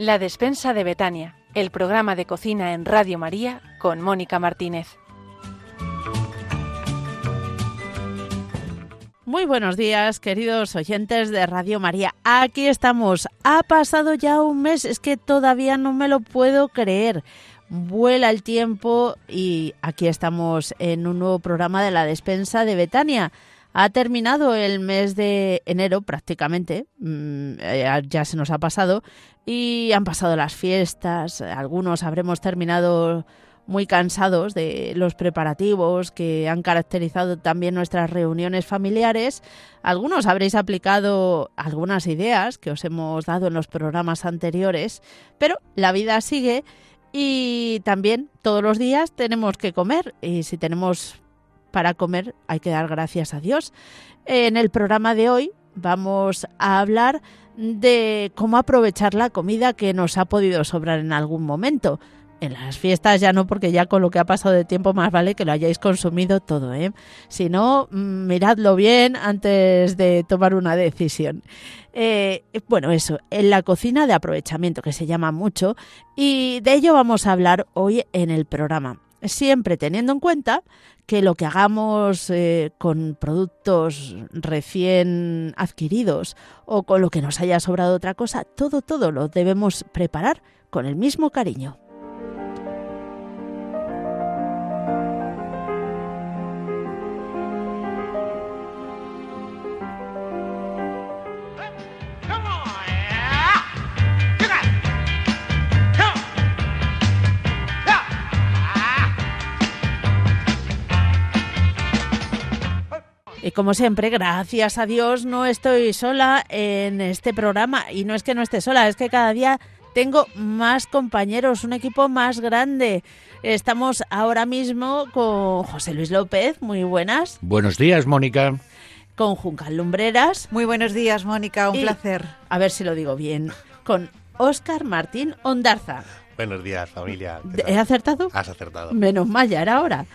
La despensa de Betania, el programa de cocina en Radio María con Mónica Martínez. Muy buenos días, queridos oyentes de Radio María. Aquí estamos. Ha pasado ya un mes, es que todavía no me lo puedo creer. Vuela el tiempo y aquí estamos en un nuevo programa de la despensa de Betania. Ha terminado el mes de enero prácticamente, mm, eh, ya se nos ha pasado, y han pasado las fiestas, algunos habremos terminado muy cansados de los preparativos que han caracterizado también nuestras reuniones familiares. Algunos habréis aplicado algunas ideas que os hemos dado en los programas anteriores, pero la vida sigue y también todos los días tenemos que comer. Y si tenemos para comer hay que dar gracias a Dios. En el programa de hoy vamos a hablar de cómo aprovechar la comida que nos ha podido sobrar en algún momento. En las fiestas ya no, porque ya con lo que ha pasado de tiempo más vale que lo hayáis consumido todo, ¿eh? Si no, mm, miradlo bien antes de tomar una decisión. Eh, bueno, eso, en la cocina de aprovechamiento, que se llama mucho, y de ello vamos a hablar hoy en el programa siempre teniendo en cuenta que lo que hagamos eh, con productos recién adquiridos o con lo que nos haya sobrado otra cosa, todo, todo lo debemos preparar con el mismo cariño. Y como siempre, gracias a Dios no estoy sola en este programa. Y no es que no esté sola, es que cada día tengo más compañeros, un equipo más grande. Estamos ahora mismo con José Luis López, muy buenas. Buenos días, Mónica. Con Juncal Lumbreras. Muy buenos días, Mónica, un placer. A ver si lo digo bien. Con Óscar Martín Ondarza. Buenos días, familia. ¿He acertado? Has acertado. Menos mal, ya era hora.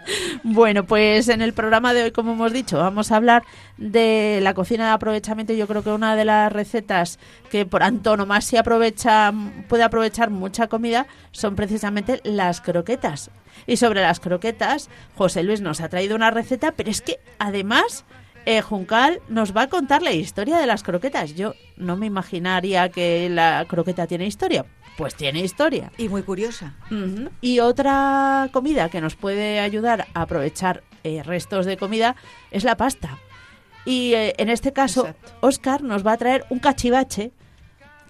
Bueno, pues en el programa de hoy, como hemos dicho, vamos a hablar de la cocina de aprovechamiento. Yo creo que una de las recetas que por antonomasia aprovecha, puede aprovechar mucha comida son precisamente las croquetas. Y sobre las croquetas, José Luis nos ha traído una receta, pero es que además eh, Juncal nos va a contar la historia de las croquetas. Yo no me imaginaría que la croqueta tiene historia pues tiene historia. Y muy curiosa. Y otra comida que nos puede ayudar a aprovechar eh, restos de comida es la pasta. Y eh, en este caso, Oscar nos va a traer un cachivache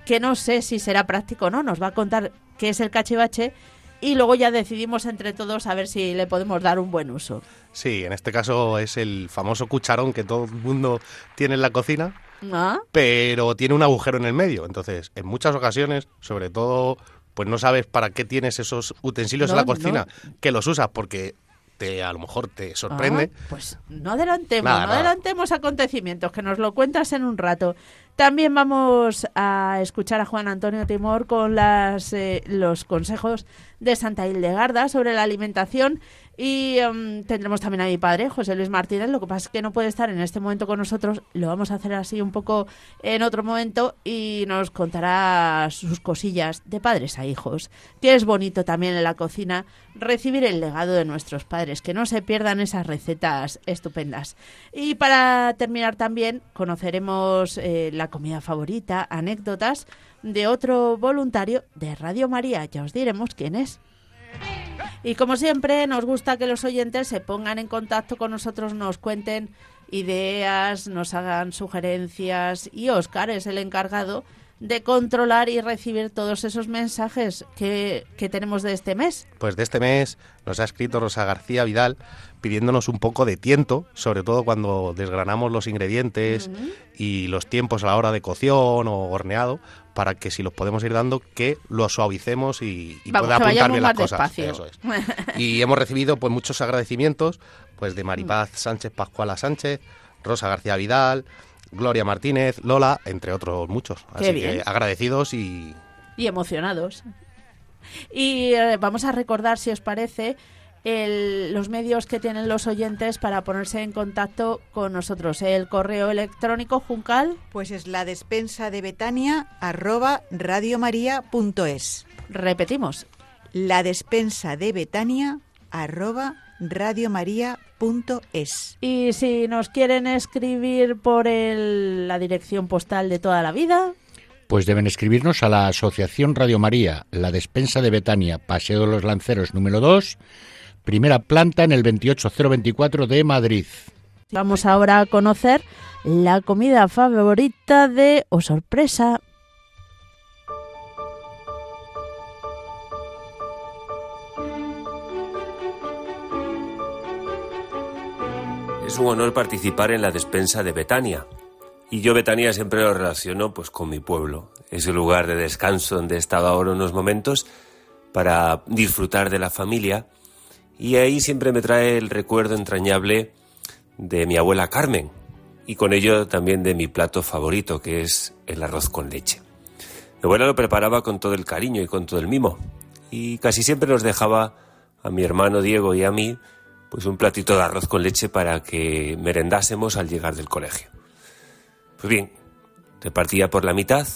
que no sé si será práctico o no. Nos va a contar qué es el cachivache y luego ya decidimos entre todos a ver si le podemos dar un buen uso. Sí, en este caso es el famoso cucharón que todo el mundo tiene en la cocina Ah. pero tiene un agujero en el medio. Entonces, en muchas ocasiones, sobre todo, pues no sabes para qué tienes esos utensilios en la cocina, que los usas porque te a lo mejor te sorprende. Ah, pues no adelantemos, no adelantemos acontecimientos, que nos lo cuentas en un rato. También vamos a escuchar a Juan Antonio Timor con las, eh, los consejos de Santa Hildegarda sobre la alimentación y em, tendremos también a mi padre, José Luis Martínez. Lo que pasa es que no puede estar en este momento con nosotros. Lo vamos a hacer así un poco en otro momento y nos contará sus cosillas de padres a hijos. Que es bonito también en la cocina recibir el legado de nuestros padres, que no se pierdan esas recetas estupendas. Y para terminar también conoceremos eh, la comida favorita, anécdotas de otro voluntario de Radio María. Ya os diremos quién es. Y como siempre, nos gusta que los oyentes se pongan en contacto con nosotros, nos cuenten ideas, nos hagan sugerencias. Y Oscar es el encargado de controlar y recibir todos esos mensajes que, tenemos de este mes. Pues de este mes nos ha escrito Rosa García Vidal pidiéndonos un poco de tiento, sobre todo cuando desgranamos los ingredientes y los tiempos a la hora de cocción o horneado, para que si los podemos ir dando, que lo suavicemos y, pueda apuntar bien las cosas. Y hemos recibido pues muchos agradecimientos pues de Maripaz Sánchez Pascuala Sánchez, Rosa García Vidal, Gloria Martínez, Lola, entre otros muchos. Así que agradecidos y... Y emocionados. Y eh, vamos a recordar, si os parece, el- los medios que tienen los oyentes para ponerse en contacto con nosotros. El correo electrónico juncal, Pues es la despensa de Betania arroba radiomaria.es. repetimos, La despensa de Betania arroba radiomaria.es. Y si nos quieren escribir por el- la dirección postal de toda la vida, Pues deben escribirnos a la Asociación Radio María, la despensa de Betania, Paseo de los Lanceros número 2, primera planta en el 28024 de Madrid. vamos ahora a conocer la comida favorita de O Sorpresa. Es un honor participar en la despensa de Betania. Y yo Betania siempre lo relaciono pues con mi pueblo. Es el lugar de descanso donde he estado ahora unos momentos para disfrutar de la familia. Y ahí siempre me trae el recuerdo entrañable de mi abuela Carmen. Y con ello también de mi plato favorito, que es el arroz con leche. Mi abuela lo preparaba con todo el cariño y con todo el mimo. Y casi siempre nos dejaba a mi hermano Diego y a mí pues un platito de arroz con leche para que merendásemos al llegar del colegio. Pues bien, repartía por la mitad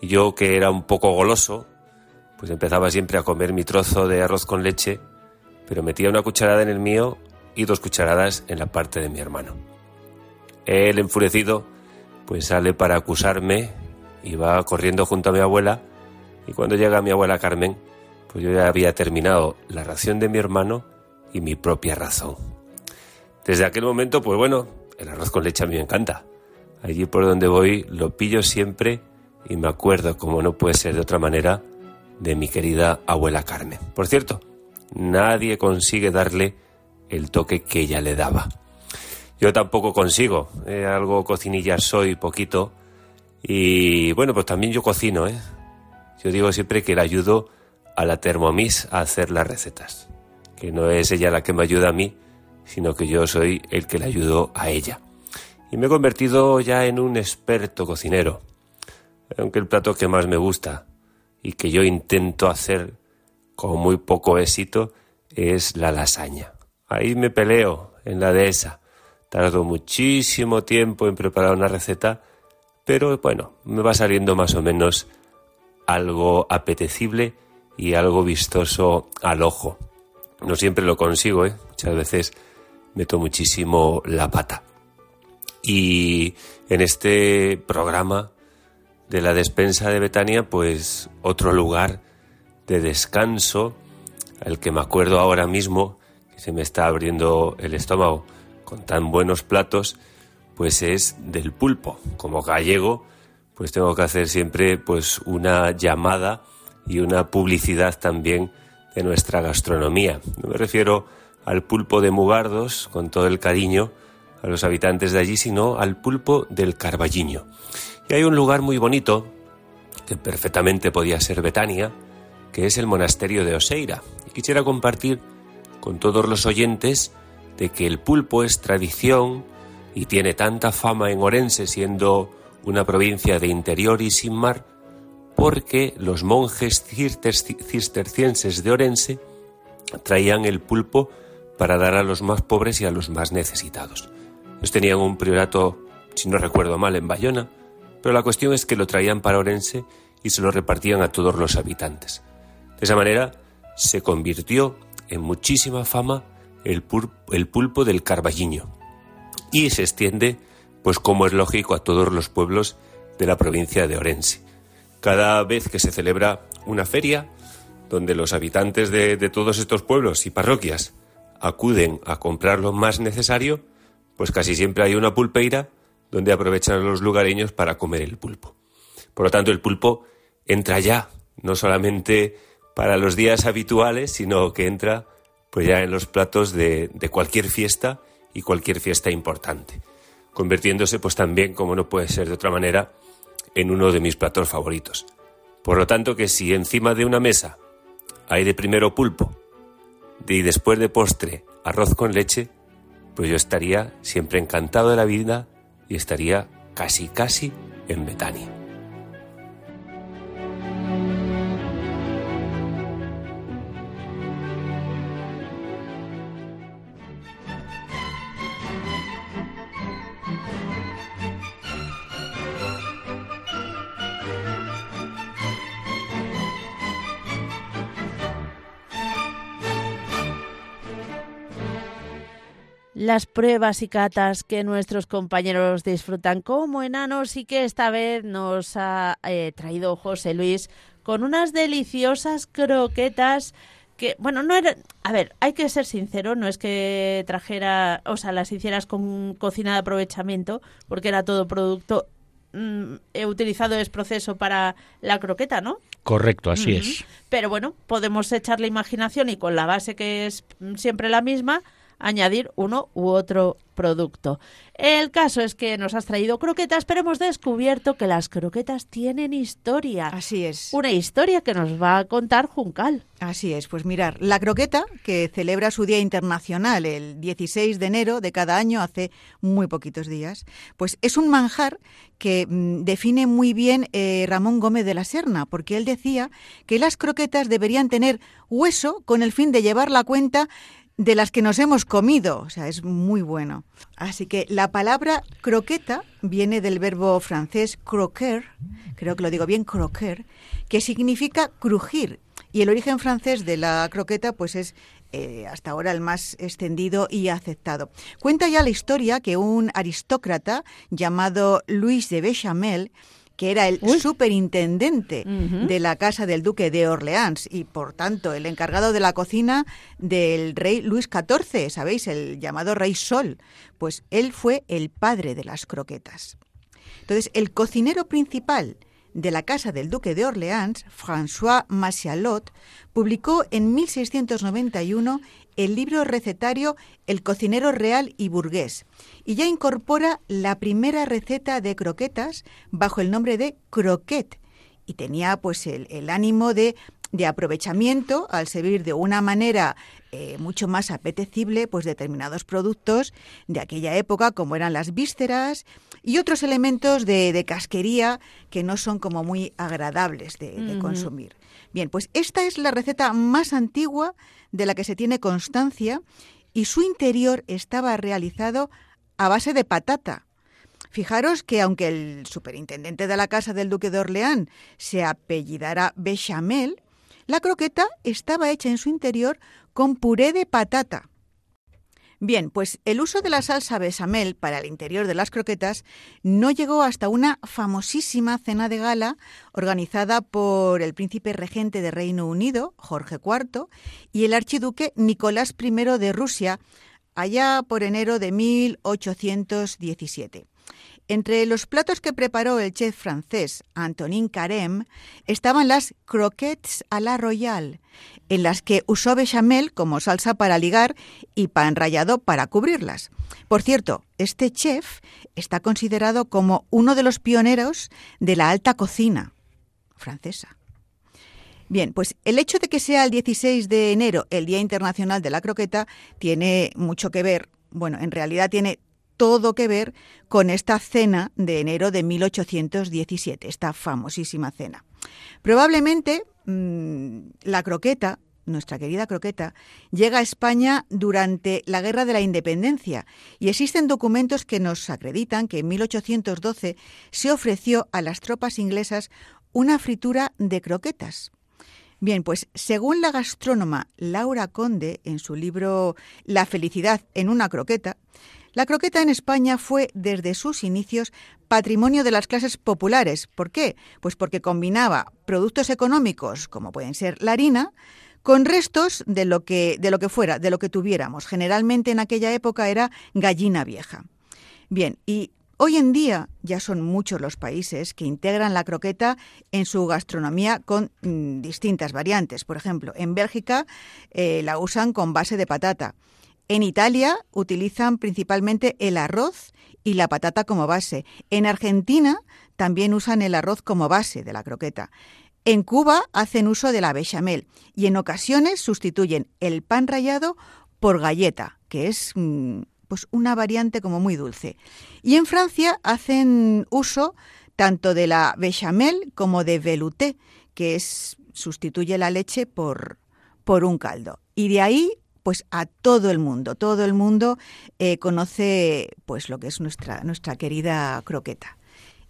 y yo que era un poco goloso, pues empezaba siempre a comer mi trozo de arroz con leche, pero metía una cucharada en el mío y dos cucharadas en la parte de mi hermano. Él, enfurecido, pues sale para acusarme y va corriendo junto a mi abuela y cuando llega mi abuela Carmen, pues yo ya había terminado la ración de mi hermano y mi propia razón. Desde aquel momento, pues bueno, el arroz con leche a mí me encanta. Allí por donde voy lo pillo siempre y me acuerdo, como no puede ser de otra manera, de mi querida abuela Carmen. Por cierto, nadie consigue darle el toque que ella le daba. Yo tampoco consigo, eh, algo cocinilla soy poquito y bueno, pues también yo cocino, ¿eh? Yo digo siempre que le ayudo a la Thermomix a hacer las recetas, que no es ella la que me ayuda a mí, sino que yo soy el que le ayudo a ella. Y me he convertido ya en un experto cocinero, aunque el plato que más me gusta y que yo intento hacer con muy poco éxito es la lasaña. Ahí me peleo en la dehesa. Tardo muchísimo tiempo en preparar una receta, pero bueno, me va saliendo más o menos algo apetecible y algo vistoso al ojo. No siempre lo consigo, ¿eh? muchas veces meto muchísimo la pata. Y en este programa de la despensa de Betania, pues otro lugar de descanso, al que me acuerdo ahora mismo, que se me está abriendo el estómago con tan buenos platos, pues es del pulpo. Como gallego, pues tengo que hacer siempre pues una llamada y una publicidad también de nuestra gastronomía. No me refiero al pulpo de Mugardos, con todo el cariño a los habitantes de allí, sino al pulpo del Carballiño. Y hay un lugar muy bonito, que perfectamente podía ser Betania, que es el monasterio de Oseira. Y quisiera compartir con todos los oyentes de que el pulpo es tradición y tiene tanta fama en Orense, siendo una provincia de interior y sin mar, porque los monjes cistercienses de Orense traían el pulpo para dar a los más pobres y a los más necesitados. Ellos tenían un priorato, si no recuerdo mal, en Bayona, pero la cuestión es que lo traían para Orense y se lo repartían a todos los habitantes. De esa manera se convirtió en muchísima fama el, pulpo del Carballiño y se extiende, pues como es lógico, a todos los pueblos de la provincia de Orense. Cada vez que se celebra una feria, donde los habitantes de, todos estos pueblos y parroquias acuden a comprar lo más necesario, pues casi siempre hay una pulpeira donde aprovechan los lugareños para comer el pulpo. Por lo tanto, el pulpo entra ya, no solamente para los días habituales, sino que entra pues ya en los platos de, de cualquier fiesta y cualquier fiesta importante, convirtiéndose pues también, como no puede ser de otra manera, en uno de mis platos favoritos. Por lo tanto, que si encima de una mesa hay de primero pulpo y después de postre arroz con leche, pues yo estaría siempre encantado de la vida y estaría casi casi en Betania. Las pruebas y catas que nuestros compañeros disfrutan como enanos y que esta vez nos ha eh, traído José Luis con unas deliciosas croquetas que, bueno, no era... A ver, hay que ser sincero, no es que trajera, o sea, las hicieras con cocina de aprovechamiento, porque era todo producto mm, he utilizado es proceso para la croqueta, ¿no? Correcto, así es. Pero bueno, podemos echar la imaginación y con la base que es mm, siempre la misma, añadir uno u otro producto. El caso es que nos has traído croquetas, pero hemos descubierto que las croquetas tienen historia. Así es. Una historia que nos va a contar Juncal. Así es, pues mirar, la croqueta, que celebra su Día Internacional el 16 de enero de cada año, hace muy poquitos días, pues es un manjar que mm, define muy bien eh, Ramón Gómez de la Serna, porque él decía que las croquetas deberían tener hueso con el fin de llevar la cuenta de las que nos hemos comido, o sea, es muy bueno. Así que la palabra croqueta viene del verbo francés croquer, creo que lo digo bien, croquer, que significa crujir. Y el origen francés de la croqueta, pues es eh, hasta ahora el más extendido y aceptado. Cuenta ya la historia que un aristócrata llamado Luis de Bechamel que era el superintendente de la casa del duque de Orleans y por tanto el encargado de la cocina del rey Luis XIV, ¿sabéis? El llamado rey Sol. Pues él fue el padre de las croquetas. Entonces, el cocinero principal de la casa del duque de Orleans, François Massialot, publicó en 1691 el libro recetario El cocinero real y burgués y ya incorpora la primera receta de croquetas bajo el nombre de croquet y tenía pues el, ánimo de, de, aprovechamiento al servir de una manera eh, mucho más apetecible pues determinados productos de aquella época como eran las vísceras y otros elementos de, casquería que no son como muy agradables de consumir. Bien, pues esta es la receta más antigua de la que se tiene constancia y su interior estaba realizado a base de patata. Fijaros que aunque el superintendente de la casa del duque de Orleán se apellidara Bechamel, la croqueta estaba hecha en su interior con puré de patata. Bien, pues el uso de la salsa bechamel para el interior de las croquetas no llegó hasta una famosísima cena de gala organizada por el príncipe regente de Reino Unido, Jorge IV, y el archiduque Nicolás I de Rusia, allá por enero de 1817. Entre los platos que preparó el chef francés Antonin Carême estaban las croquettes à la royale, en las que usó bechamel como salsa para ligar y pan rallado para cubrirlas. Por cierto, este chef está considerado como uno de los pioneros de la alta cocina francesa. Bien, pues el hecho de que sea el 16 de enero el Día Internacional de la Croqueta tiene mucho que ver, bueno, en realidad tiene todo que ver con esta cena de enero de 1817, esta famosísima cena. Probablemente mm, la croqueta, nuestra querida croqueta, llega a España durante la Guerra de la Independencia y existen documentos que nos acreditan que en 1812 se ofreció a las tropas inglesas una fritura de croquetas. Bien, pues según la gastrónoma Laura Conde en su libro La felicidad en una croqueta, la croqueta en España fue desde sus inicios patrimonio de las clases populares. ¿Por qué? Pues porque combinaba productos económicos, como pueden ser la harina, con restos de lo que, de lo que fuera, de lo que tuviéramos. Generalmente en aquella época era gallina vieja. Bien, y hoy en día ya son muchos los países que integran la croqueta en su gastronomía con mm, distintas variantes. Por ejemplo, en Bélgica eh, la usan con base de patata. En Italia utilizan principalmente el arroz y la patata como base. En Argentina también usan el arroz como base de la croqueta. En Cuba hacen uso de la bechamel y en ocasiones sustituyen el pan rallado por galleta, que es mm, pues una variante como muy dulce. Y en Francia hacen uso tanto de la bechamel como de velouté, que es sustituye la leche por, por un caldo. Y de ahí pues a todo el mundo. Todo el mundo eh, conoce pues lo que es nuestra, nuestra querida croqueta.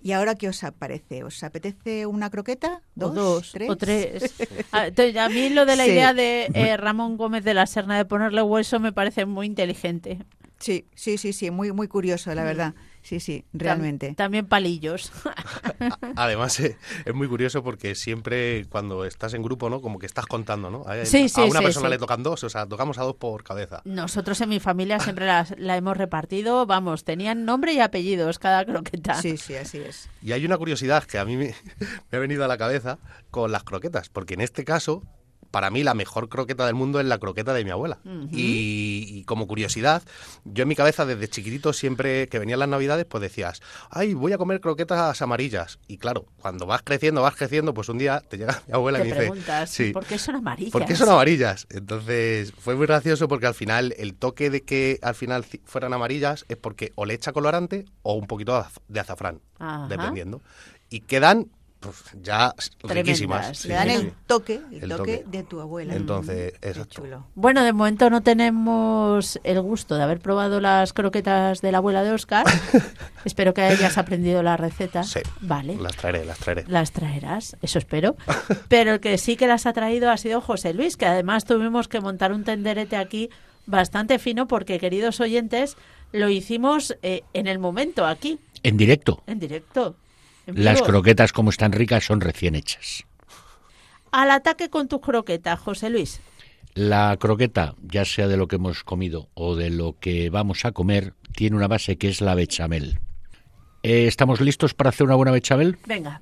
¿Y ahora qué os parece? ¿Os apetece una croqueta? ¿Dos? O dos, tres. O tres. A, mí lo de la idea de eh, Ramón Gómez de la Serna de ponerle hueso me parece muy inteligente. Sí, sí, sí, sí, muy, muy curioso, la verdad. Sí, sí, realmente. también palillos. Además, eh, es muy curioso porque siempre cuando estás en grupo, ¿no? Como que estás contando, ¿no? A, Sí, sí, a una sí, persona sí. le tocan dos, o sea, tocamos a dos por cabeza. Nosotros en mi familia siempre las- la hemos repartido, vamos, tenían nombre y apellidos cada croqueta. Sí, sí, así es. Y hay una curiosidad que a mí me, me ha venido a la cabeza con las croquetas, porque en este caso, para mí la mejor croqueta del mundo es la croqueta de mi abuela. y, y como curiosidad, yo en mi cabeza desde chiquitito siempre que venían las navidades, pues decías, ay, voy a comer croquetas amarillas. Y claro, cuando vas creciendo, vas creciendo, pues un día te llega mi abuela Te y dice, sí, ¿por qué son amarillas? ¿Por qué son amarillas? Entonces fue muy gracioso porque al final el toque de que al final fueran amarillas es porque o le echa colorante o un poquito de azafrán, Ajá. dependiendo. Y quedan pues, ya riquísimas. Tremendas. Le dan sí, el sí. toque, el, El toque, toque. de tu abuela. Entonces, Qué exacto. chulo. Bueno, de momento no tenemos el gusto de haber probado las croquetas de la abuela de Oscar. espero que hayas aprendido la receta. Sí, Vale. las traeré, las traeré. Las traerás, eso espero. Pero el que sí que las ha traído ha sido José Luis, que además tuvimos que montar un tenderete aquí bastante fino porque, queridos oyentes, lo hicimos eh, en el momento, aquí, En directo. en directo. Las croquetas, como están ricas, son recién hechas. Al ataque con tus croquetas, José Luis. La croqueta, ya sea de lo que hemos comido o de lo que vamos a comer, tiene una base que es la bechamel. Eh, ¿Estamos listos para hacer una buena bechamel? Venga,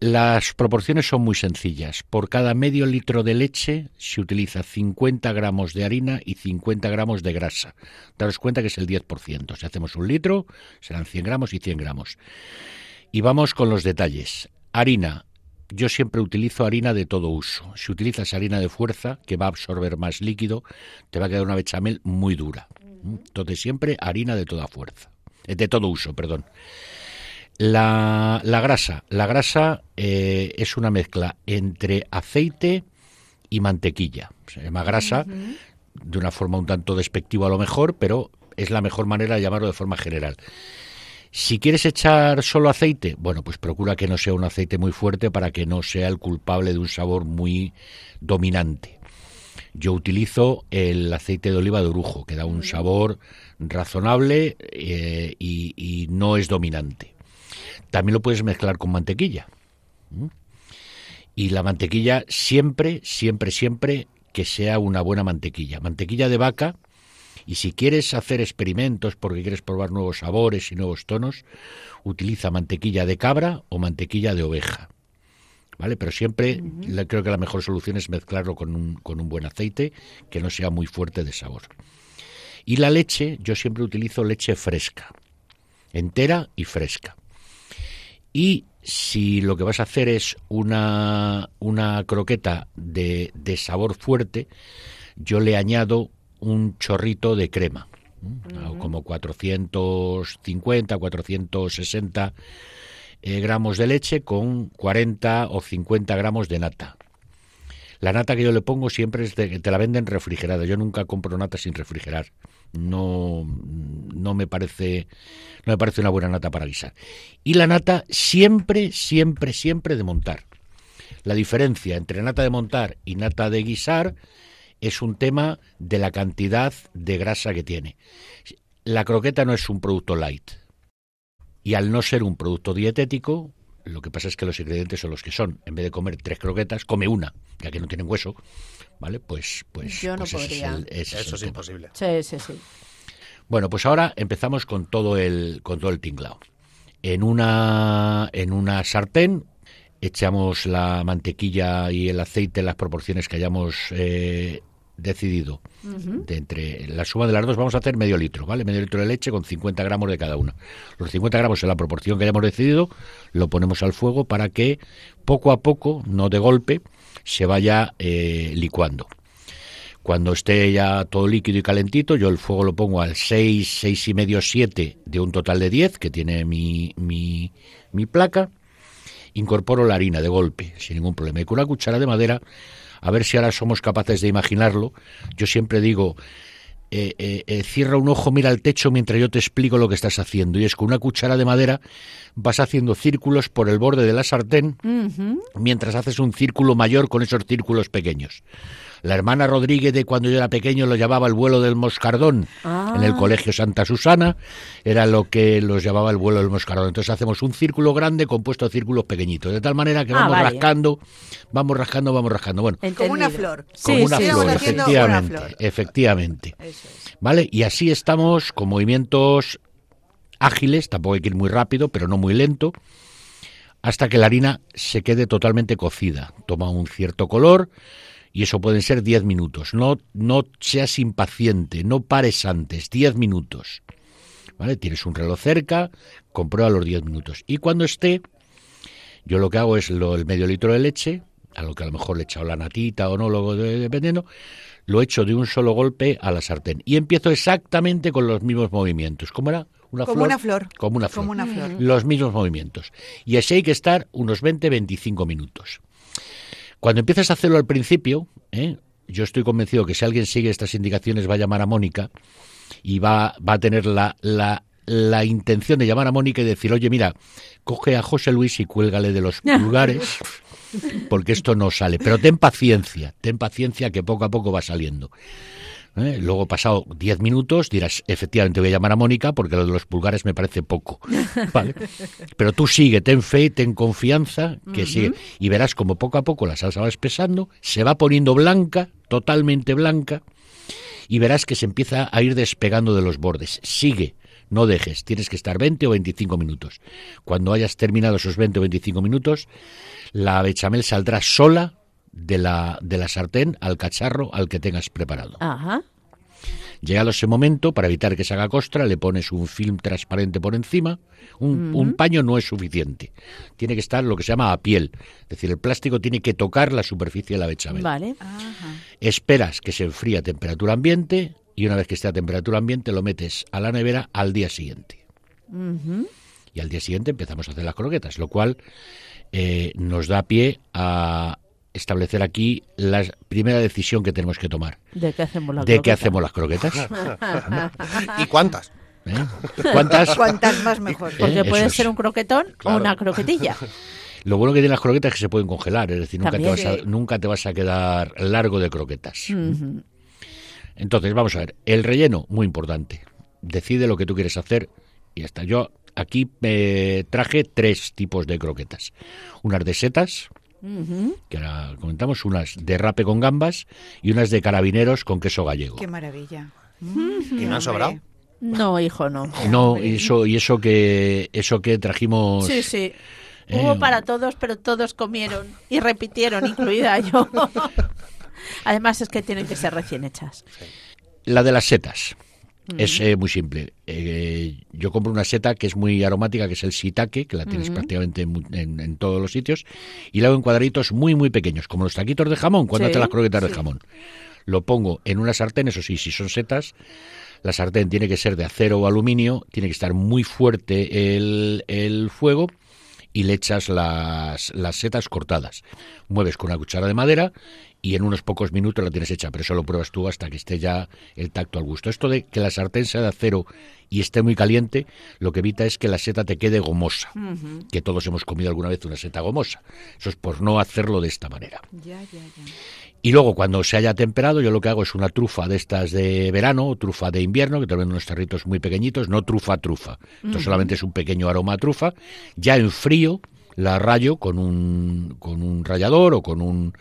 Las proporciones son muy sencillas. Por cada medio litro de leche se utiliza 50 gramos de harina y 50 gramos de grasa. Daros cuenta que es el 10%. Si hacemos un litro, serán 100 gramos y 100 gramos. Y vamos con los detalles. Harina. Yo siempre utilizo harina de todo uso. Si utilizas harina de fuerza, que va a absorber más líquido, te va a quedar una bechamel muy dura. Entonces siempre harina de toda fuerza. Eh, De todo uso, perdón. La, la grasa. La grasa eh, es una mezcla entre aceite y mantequilla. Se llama grasa de una forma un tanto despectiva a lo mejor, pero es la mejor manera de llamarlo de forma general. Si quieres echar solo aceite, bueno, pues procura que no sea un aceite muy fuerte para que no sea el culpable de un sabor muy dominante. Yo utilizo el aceite de oliva de orujo, que da un sabor razonable eh, y, y no es dominante. También lo puedes mezclar con mantequilla. ¿Mm? Y la mantequilla siempre, siempre, siempre que sea una buena mantequilla. Mantequilla de vaca. Y si quieres hacer experimentos porque quieres probar nuevos sabores y nuevos tonos, utiliza mantequilla de cabra o mantequilla de oveja. ¿Vale? Pero siempre la- creo que la mejor solución es mezclarlo con un, con un buen aceite que no sea muy fuerte de sabor. Y la leche, yo siempre utilizo leche fresca, entera y fresca. Y si lo que vas a hacer es una, una croqueta de, de sabor fuerte, yo le añado un chorrito de crema, como 450, 460 eh, gramos de leche con 40 o 50 gramos de nata. La nata que yo le pongo siempre es de que te la venden refrigerada. Yo nunca compro nata sin refrigerar. No, no me parece, no me parece una buena nata para guisar. Y la nata siempre, siempre, siempre de montar. La diferencia entre nata de montar y nata de guisar es un tema de la cantidad de grasa que tiene. La croqueta no es un producto light. Y al no ser un producto dietético, lo que pasa es que los ingredientes son los que son. En vez de comer tres croquetas, come una, ya que no tienen hueso, ¿vale? Pues, pues, Yo no pues ese es podría. el- ese es Eso el es imposible. sí, sí, sí. Bueno, pues ahora empezamos con todo el con todo el tinglao. En una en una sartén echamos la mantequilla y el aceite en las proporciones que hayamos eh, decidido. De entre la suma de las dos vamos a hacer medio litro, ¿vale? Medio litro de leche con 50 gramos de cada una. Los 50 gramos en la proporción que hayamos decidido lo ponemos al fuego para que poco a poco, no de golpe, se vaya eh, licuando. Cuando esté ya todo líquido y calentito, yo el fuego lo pongo al 6, 6 y medio, 7 de un total de 10 que tiene mi, mi, mi placa. Incorporo la harina de golpe, sin ningún problema. Y con una cuchara de madera, a ver si ahora somos capaces de imaginarlo. Yo siempre digo, eh, eh, eh, cierra un ojo, mira al techo mientras yo te explico lo que estás haciendo. Y es con una cuchara de madera vas haciendo círculos por el borde de la sartén mientras haces un círculo mayor con esos círculos pequeños. La hermana Rodríguez de cuando yo era pequeño lo llamaba el vuelo del moscardón. Ah. En el colegio Santa Susana era lo que los llamaba el vuelo del moscardón. Entonces hacemos un círculo grande compuesto de círculos pequeñitos. De tal manera que Ah, vamos vale. rascando, vamos rascando, vamos rascando. Bueno, Como una flor. Sí, como una sí, flor, sí. haciendo una efectivamente. flor. Efectivamente. Eso es. ¿Vale? Y así estamos con movimientos ágiles, tampoco hay que ir muy rápido, pero no muy lento, hasta que la harina se quede totalmente cocida. Toma un cierto color y eso pueden ser 10 minutos. No, no seas impaciente, no pares antes, 10 minutos. ¿Vale? Tienes un reloj cerca, comprueba los 10 minutos. Y cuando esté, yo lo que hago es lo, el medio litro de leche, a lo que a lo mejor le he echado la natita o no, lo, de- dependiendo, lo echo de un solo golpe a la sartén. Y empiezo exactamente con los mismos movimientos. ¿Cómo era? Una Como flor. una flor. Como una flor. Como una flor. Los mismos movimientos. Y así hay que estar unos 20-25 minutos. Cuando empiezas a hacerlo al principio, ¿eh? yo estoy convencido que si alguien sigue estas indicaciones va a llamar a Mónica y va, va a tener la, la, la intención de llamar a Mónica y decir, oye, mira, coge a José Luis y cuélgale de los pulgares, porque esto no sale. Pero ten paciencia, ten paciencia que poco a poco va saliendo. ¿Eh? Luego, pasado 10 minutos, dirás, efectivamente voy a llamar a Mónica porque lo de los pulgares me parece poco. ¿vale? Pero tú sigue, ten fe, ten confianza, que sigue. Y verás como poco a poco la salsa va espesando, se va poniendo blanca, totalmente blanca, y verás que se empieza a ir despegando de los bordes. Sigue, no dejes, tienes que estar 20 o 25 minutos. Cuando hayas terminado esos 20 o 25 minutos, la bechamel saldrá sola de la, de la sartén al cacharro al que tengas preparado. Ajá. Llegado ese momento, para evitar que se haga costra, le pones un film transparente por encima. Un, un paño no es suficiente. Tiene que estar lo que se llama a piel. Es decir, el plástico tiene que tocar la superficie de la bechamel. Vale. Ajá. Esperas que se enfríe a temperatura ambiente y una vez que esté a temperatura ambiente lo metes a la nevera al día siguiente. Y al día siguiente empezamos a hacer las croquetas, lo cual eh, nos da pie a establecer aquí la primera decisión que tenemos que tomar. ¿De qué hacemos la ¿De qué hacemos las croquetas? ¿Y cuántas? ¿Eh? ¿Cuántas? Cuantas más mejor. Porque Eh, puede eso ser es. un croquetón Claro. o una croquetilla. Lo bueno que tienen las croquetas es que se pueden congelar, es decir, nunca te, vas a, nunca te vas a quedar largo de croquetas. Entonces, vamos a ver, el relleno, muy importante. Decide lo que tú quieres hacer y hasta yo aquí me traje tres tipos de croquetas. Unas de setas, Ujú. que ahora comentamos, unas de rape con gambas y unas de carabineros con queso gallego. Qué maravilla. ¿Y no han sobrado? No, hijo, no. No, y eso, y eso que eso que trajimos Sí, sí. Eh, Hubo para todos, pero todos comieron y repitieron, incluida yo. Además es que tienen que ser recién hechas. La de las setas. Es eh, muy simple. Eh, yo compro una seta que es muy aromática, que es el shiitake, que la tienes prácticamente en, en- en todos los sitios, y la hago en cuadraditos muy, muy pequeños, como los taquitos de jamón, cuando Sí, haces las croquetas de jamón. Lo pongo en una sartén, eso sí, si son setas, la sartén tiene que ser de acero o aluminio, tiene que estar muy fuerte el, el fuego, y le echas las, las setas cortadas. Mueves con una cuchara de madera y en unos pocos minutos la tienes hecha, pero eso lo pruebas tú hasta que esté ya el tacto al gusto. Esto de que la sartén sea de acero y esté muy caliente, lo que evita es que la seta te quede gomosa, que todos hemos comido alguna vez una seta gomosa. Eso es por no hacerlo de esta manera. Ya, ya, ya. Y luego, cuando se haya temperado, yo lo que hago es una trufa de estas de verano o trufa de invierno, que te unos tarritos muy pequeñitos, no trufa trufa. Esto solamente es un pequeño aroma a trufa. Ya en frío la rayo con un, con un rallador o con un,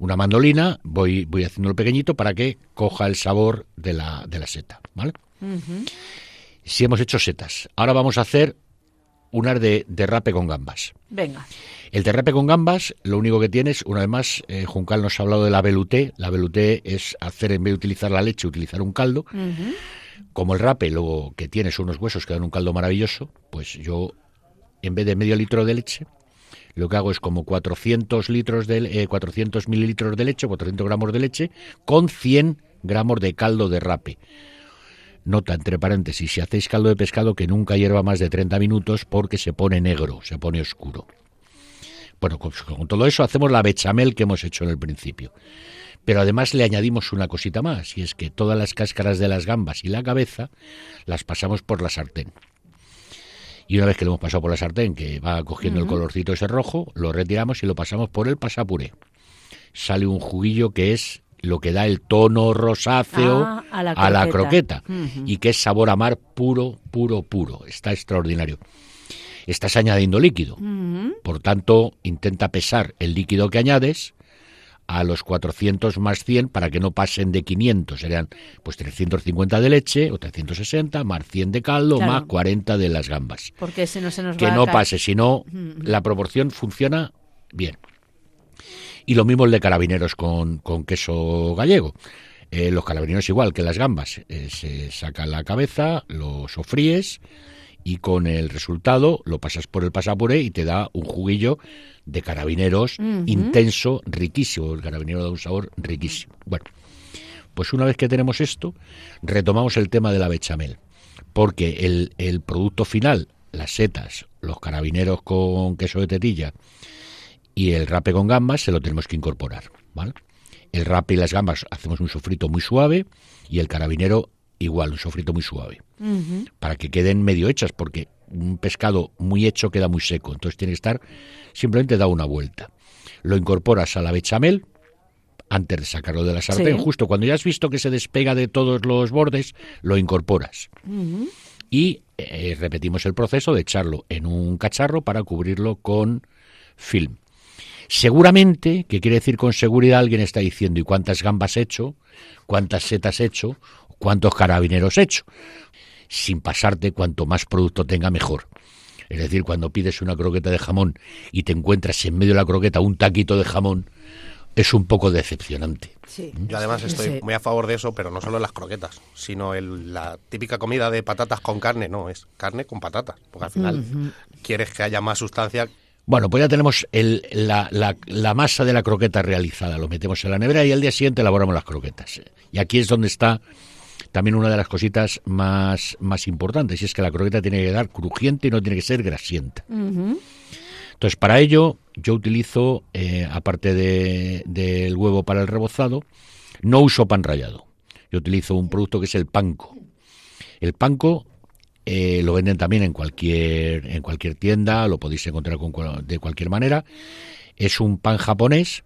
una mandolina, voy, voy haciéndolo pequeñito para que coja el sabor de la, de la seta. ¿vale? Si hemos hecho setas, ahora vamos a hacer unas de, de rape con gambas. Venga. El terrape con gambas, lo único que tienes, una vez más, eh, Juncal nos ha hablado de la veluté. La veluté es hacer, en vez de utilizar la leche, utilizar un caldo. Como el rape, luego que tienes unos huesos que dan un caldo maravilloso, pues yo, en vez de medio litro de leche, lo que hago es como 400 litros de, eh, 400 mililitros de leche, 400 gramos de leche, con 100 gramos de caldo de rape. Nota, entre paréntesis, si hacéis caldo de pescado que nunca hierva más de 30 minutos porque se pone negro, se pone oscuro. Bueno, con todo eso hacemos la bechamel que hemos hecho en el principio. Pero además le añadimos una cosita más, y es que todas las cáscaras de las gambas y la cabeza las pasamos por la sartén. Y una vez que lo hemos pasado por la sartén, que va cogiendo el colorcito ese rojo, lo retiramos y lo pasamos por el pasapuré. Sale un juguillo que es lo que da el tono rosáceo Ah, a la a la croqueta. y que es sabor a mar puro, puro, puro. Está extraordinario. Estás añadiendo líquido. Por tanto, intenta pesar el líquido que añades a los 400 más 100 para que no pasen de 500. Serían pues 350 de leche o 360 más 100 de caldo Claro. más 40 de las gambas. Porque si no se nos va Que a no caer. pase, si no, la proporción funciona bien. Y lo mismo el de carabineros con, con queso gallego. Eh, los carabineros igual que las gambas. Eh, se saca la cabeza, lo sofríes y con el resultado lo pasas por el pasapuré y te da un juguillo de carabineros intenso, riquísimo. El carabinero da un sabor riquísimo. Bueno, pues una vez que tenemos esto, retomamos el tema de la bechamel. Porque el, el producto final, las setas, los carabineros con queso de tetilla y el rape con gambas se lo tenemos que incorporar. ¿vale? El rape y las gambas hacemos un sofrito muy suave y el carabinero igual, un sofrito muy suave. Para que queden medio hechas, porque un pescado muy hecho queda muy seco. Entonces tiene que estar, simplemente da una vuelta. Lo incorporas a la bechamel antes de sacarlo de la sartén. Sí. Justo cuando ya has visto que se despega de todos los bordes, lo incorporas. Y eh, repetimos el proceso de echarlo en un cacharro para cubrirlo con film. Seguramente, que quiere decir con seguridad, alguien está diciendo, ¿y cuántas gambas he hecho? ¿Cuántas setas he hecho? ¿Cuántos carabineros he hecho? Sin pasarte, cuanto más producto tenga, mejor. Es decir, cuando pides una croqueta de jamón y te encuentras en medio de la croqueta un taquito de jamón, es un poco decepcionante. Sí. Yo además estoy Sí. muy a favor de eso, pero no solo en las croquetas, sino en la típica comida de patatas con carne, no, es carne con patatas, porque al final quieres que haya más sustancia. Bueno, pues ya tenemos el- la, la- la masa de la croqueta realizada. Lo metemos en la nevera y al día siguiente elaboramos las croquetas. Y aquí es donde está también una de las cositas más, más importantes, y es que la croqueta tiene que quedar crujiente y no tiene que ser grasienta. Entonces, para ello, yo utilizo, eh, aparte de- del huevo para el rebozado, no uso pan rallado. Yo utilizo un producto que es el panko. El panko eh, lo venden también en cualquier, en cualquier tienda, lo podéis encontrar con de cualquier manera. Es un pan japonés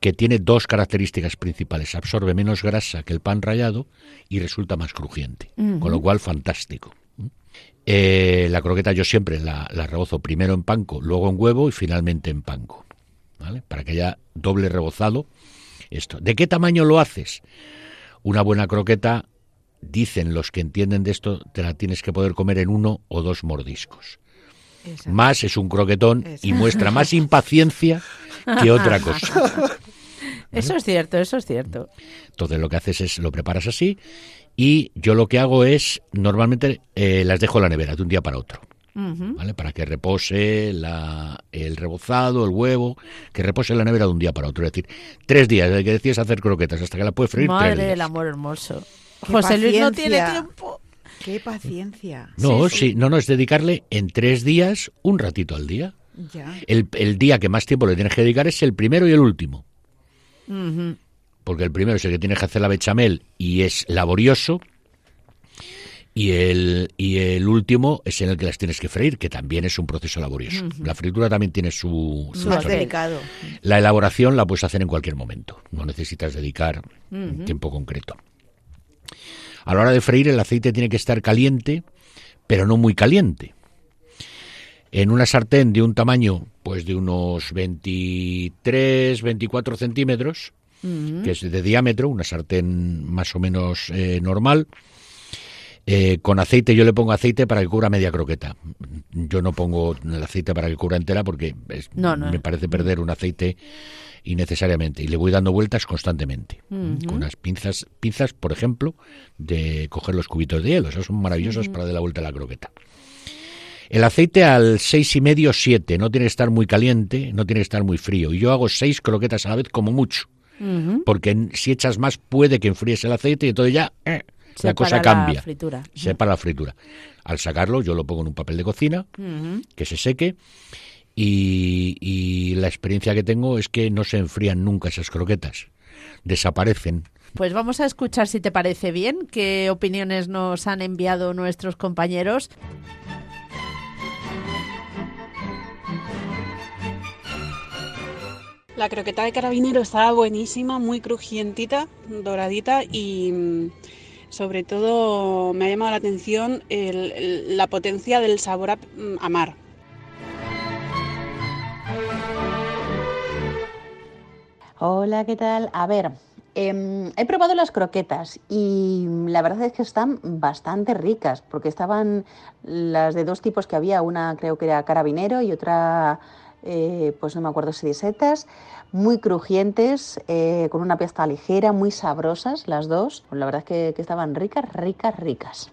que tiene dos características principales. Absorbe menos grasa que el pan rallado y resulta más crujiente. Con lo cual, fantástico. Eh, la croqueta yo siempre la, la rebozo primero en panko, luego en huevo y finalmente en panko. ¿vale? Para que haya doble rebozado esto. ¿De qué tamaño lo haces? Una buena croqueta, dicen los que entienden de esto, te la tienes que poder comer en uno o dos mordiscos. Exacto. Más es un croquetón y muestra más impaciencia que otra cosa. Eso es cierto, eso es cierto. Entonces lo que haces es lo preparas así y yo lo que hago es normalmente eh, las dejo en la nevera de un día para otro. ¿Vale? Para que repose la, el rebozado, el huevo, que repose en la nevera de un día para otro. Es decir, tres días desde que decides hacer croquetas hasta que la puedes freír. tres Madre días. del amor hermoso. Qué José Luis no tiene tiempo. Qué paciencia. No, sí, no, no, es dedicarle en tres días un ratito al día. Ya. El, el día que más tiempo le tienes que dedicar es el primero y el último. Porque el primero es el que tienes que hacer la bechamel y es laborioso. Y el, y el último es en el que las tienes que freír, que también es un proceso laborioso. La fritura también tiene su, su Más historia. delicado. La elaboración la puedes hacer en cualquier momento, no necesitas dedicar un tiempo concreto. A la hora de freír el aceite tiene que estar caliente, pero no muy caliente. En una sartén de un tamaño, pues de unos 23, 24 centímetros, que es de diámetro, una sartén más o menos eh, normal, eh, con aceite, yo le pongo aceite para que cubra media croqueta. Yo no pongo el aceite para que cubra entera porque es- No, no. me parece perder un aceite innecesariamente. Y le voy dando vueltas constantemente. Con unas pinzas, pinzas, por ejemplo, de coger los cubitos de hielo. Esas son maravillosas para dar la vuelta a la croqueta. El aceite al seis y medio, siete. No tiene que estar muy caliente, no tiene que estar muy frío. Y yo hago seis croquetas a la vez como mucho. Porque si echas más puede que enfríes el aceite y entonces ya eh, la cosa cambia. La fritura. Se para la fritura. Al sacarlo yo lo pongo en un papel de cocina que se seque y, y la experiencia que tengo es que no se enfrían nunca esas croquetas. desaparecen. Pues vamos a escuchar si te parece bien qué opiniones nos han enviado nuestros compañeros. La croqueta de carabinero estaba buenísima, muy crujientita, doradita y mm, sobre todo me ha llamado la atención el- el- la potencia del sabor a, mm, a mar. Hola, ¿qué tal? A ver, em, he probado las croquetas y la verdad es que están bastante ricas, porque estaban las de dos tipos que había, una creo que era carabinero y otra, eh, pues no me acuerdo si de setas, muy crujientes, eh, con una pasta ligera, muy sabrosas las dos. Pues la verdad es que, estaban ricas, ricas, ricas.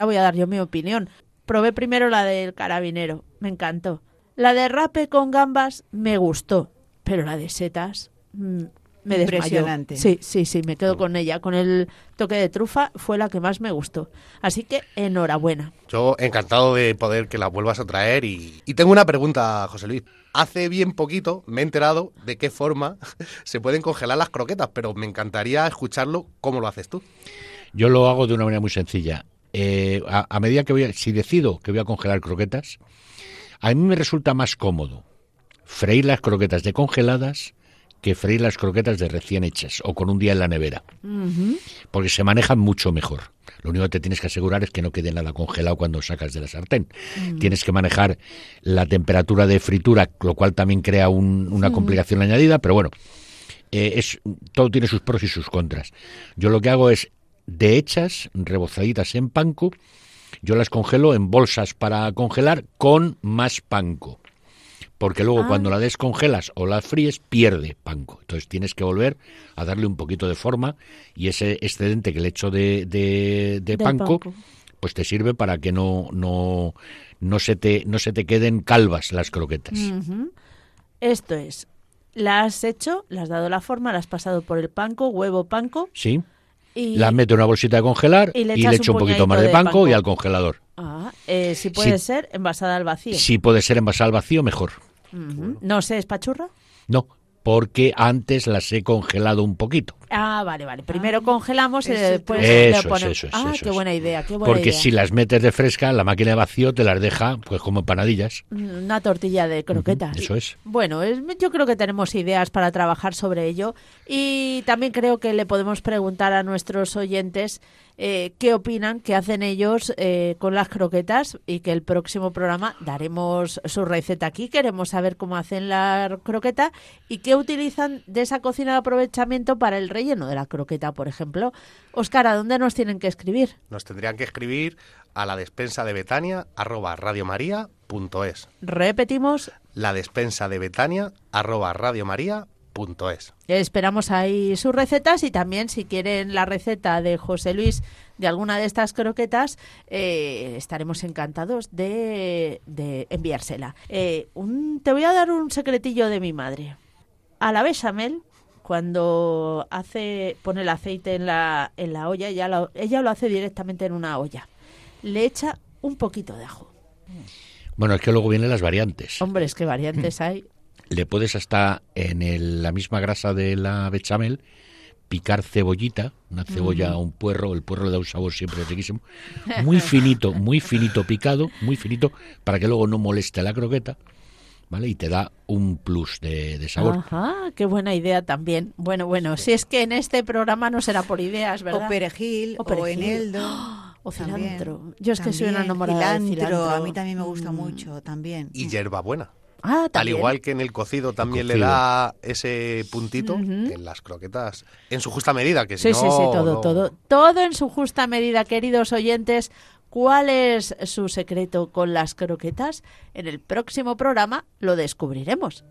Voy a dar yo mi opinión. Probé primero la del carabinero, me encantó. La de rape con gambas me gustó, pero la de setas mm, me desmayó. Impresionante. Sí, sí, sí, me quedo con ella. Con el toque de trufa fue la que más me gustó. Así que enhorabuena. Yo encantado de poder que la vuelvas a traer y, y tengo una pregunta, José Luis. Hace bien poquito me he enterado de qué forma se pueden congelar las croquetas, pero me encantaría escucharlo cómo lo haces tú. Yo lo hago de una manera muy sencilla. Eh, a, a medida que voy, a- si decido que voy a congelar croquetas, a mí me resulta más cómodo freír las croquetas de congeladas que freír las croquetas de recién hechas o con un día en la nevera, porque se manejan mucho mejor. Lo único que te tienes que asegurar es que no quede nada congelado cuando sacas de la sartén. Tienes que manejar la temperatura de fritura, lo cual también crea un- una complicación añadida, pero bueno, eh, es, todo tiene sus pros y sus contras. Yo lo que hago es, de hechas, rebozaditas en panko, yo las congelo en bolsas para congelar con más panko. Porque luego cuando la descongelas o la fríes, pierde panko. Entonces tienes que volver a darle un poquito de forma y ese excedente que le echo de, de, de panko. pues te sirve para que no, no, no, se te, no se te queden calvas las croquetas. Ujú. Esto es, la has hecho, le has dado la forma, la has pasado por el panco, huevo panco ¿Sí? Y... La meto en una bolsita de congelar y y le le, echas echo un un poquito más de de panko, panko. y al congelador. Ah, eh, si puede ser envasada al vacío. Si puede ser envasada al vacío, mejor. Ujú. No sé, ¿es pachurra? No, porque antes las he congelado un poquito. Ah, vale, vale. Primero congelamos y después Eso le es, ponemos... eso es, ah, eso qué buena idea, qué buena Porque idea. si las metes de fresca, la máquina de vacío te las deja pues como empanadillas. Una tortilla de croquetas. Eso es. Bueno, es- yo creo que tenemos ideas para trabajar sobre ello y también creo que le podemos preguntar a nuestros oyentes eh, qué opinan, qué hacen ellos eh, con las croquetas y que el próximo programa daremos su receta aquí. Queremos saber cómo hacen la croqueta y qué utilizan de esa cocina de aprovechamiento para el relleno de la croqueta, por ejemplo. Óscar, ¿a dónde nos tienen que escribir? Nos tendrían que escribir a la despensa de Betania arroba radiomaria.es. Repetimos, La despensa de Betania arroba radiomaria.es. Esperamos ahí sus recetas y también si quieren la receta de José Luis de alguna de estas croquetas, eh, estaremos encantados de, de enviársela. Eh, un- te voy a dar un secretillo de mi madre. A la bechamel, cuando hace pone el aceite en la, en la olla, ella lo, ella lo hace directamente en una olla. Le echa un poquito de ajo. Bueno, es que luego vienen las variantes. Hombre, es que variantes hay. Le puedes hasta en el- la misma grasa de la bechamel picar cebollita, una cebolla, un puerro, el puerro le da un sabor siempre riquísimo, muy finito, muy finito picado, muy finito, para que luego no moleste la croqueta, ¿vale? Y te da un plus de, de sabor. Ajá, qué buena idea también. Bueno, bueno, si es que en este programa no será por ideas, ¿verdad? O perejil, O o, perejil. eneldo. O también. cilantro. Yo es que soy una enamorada de cilantro. A mí también me gusta Mm. mucho, también. Y hierbabuena. Ah, Al igual que en el cocido también le cocido. da ese puntito, en las croquetas, en su justa medida, que Sí, si no... sí, sí, todo, no- todo. Todo en su justa medida, queridos oyentes. ¿Cuál es su secreto con las croquetas? En el próximo programa lo descubriremos.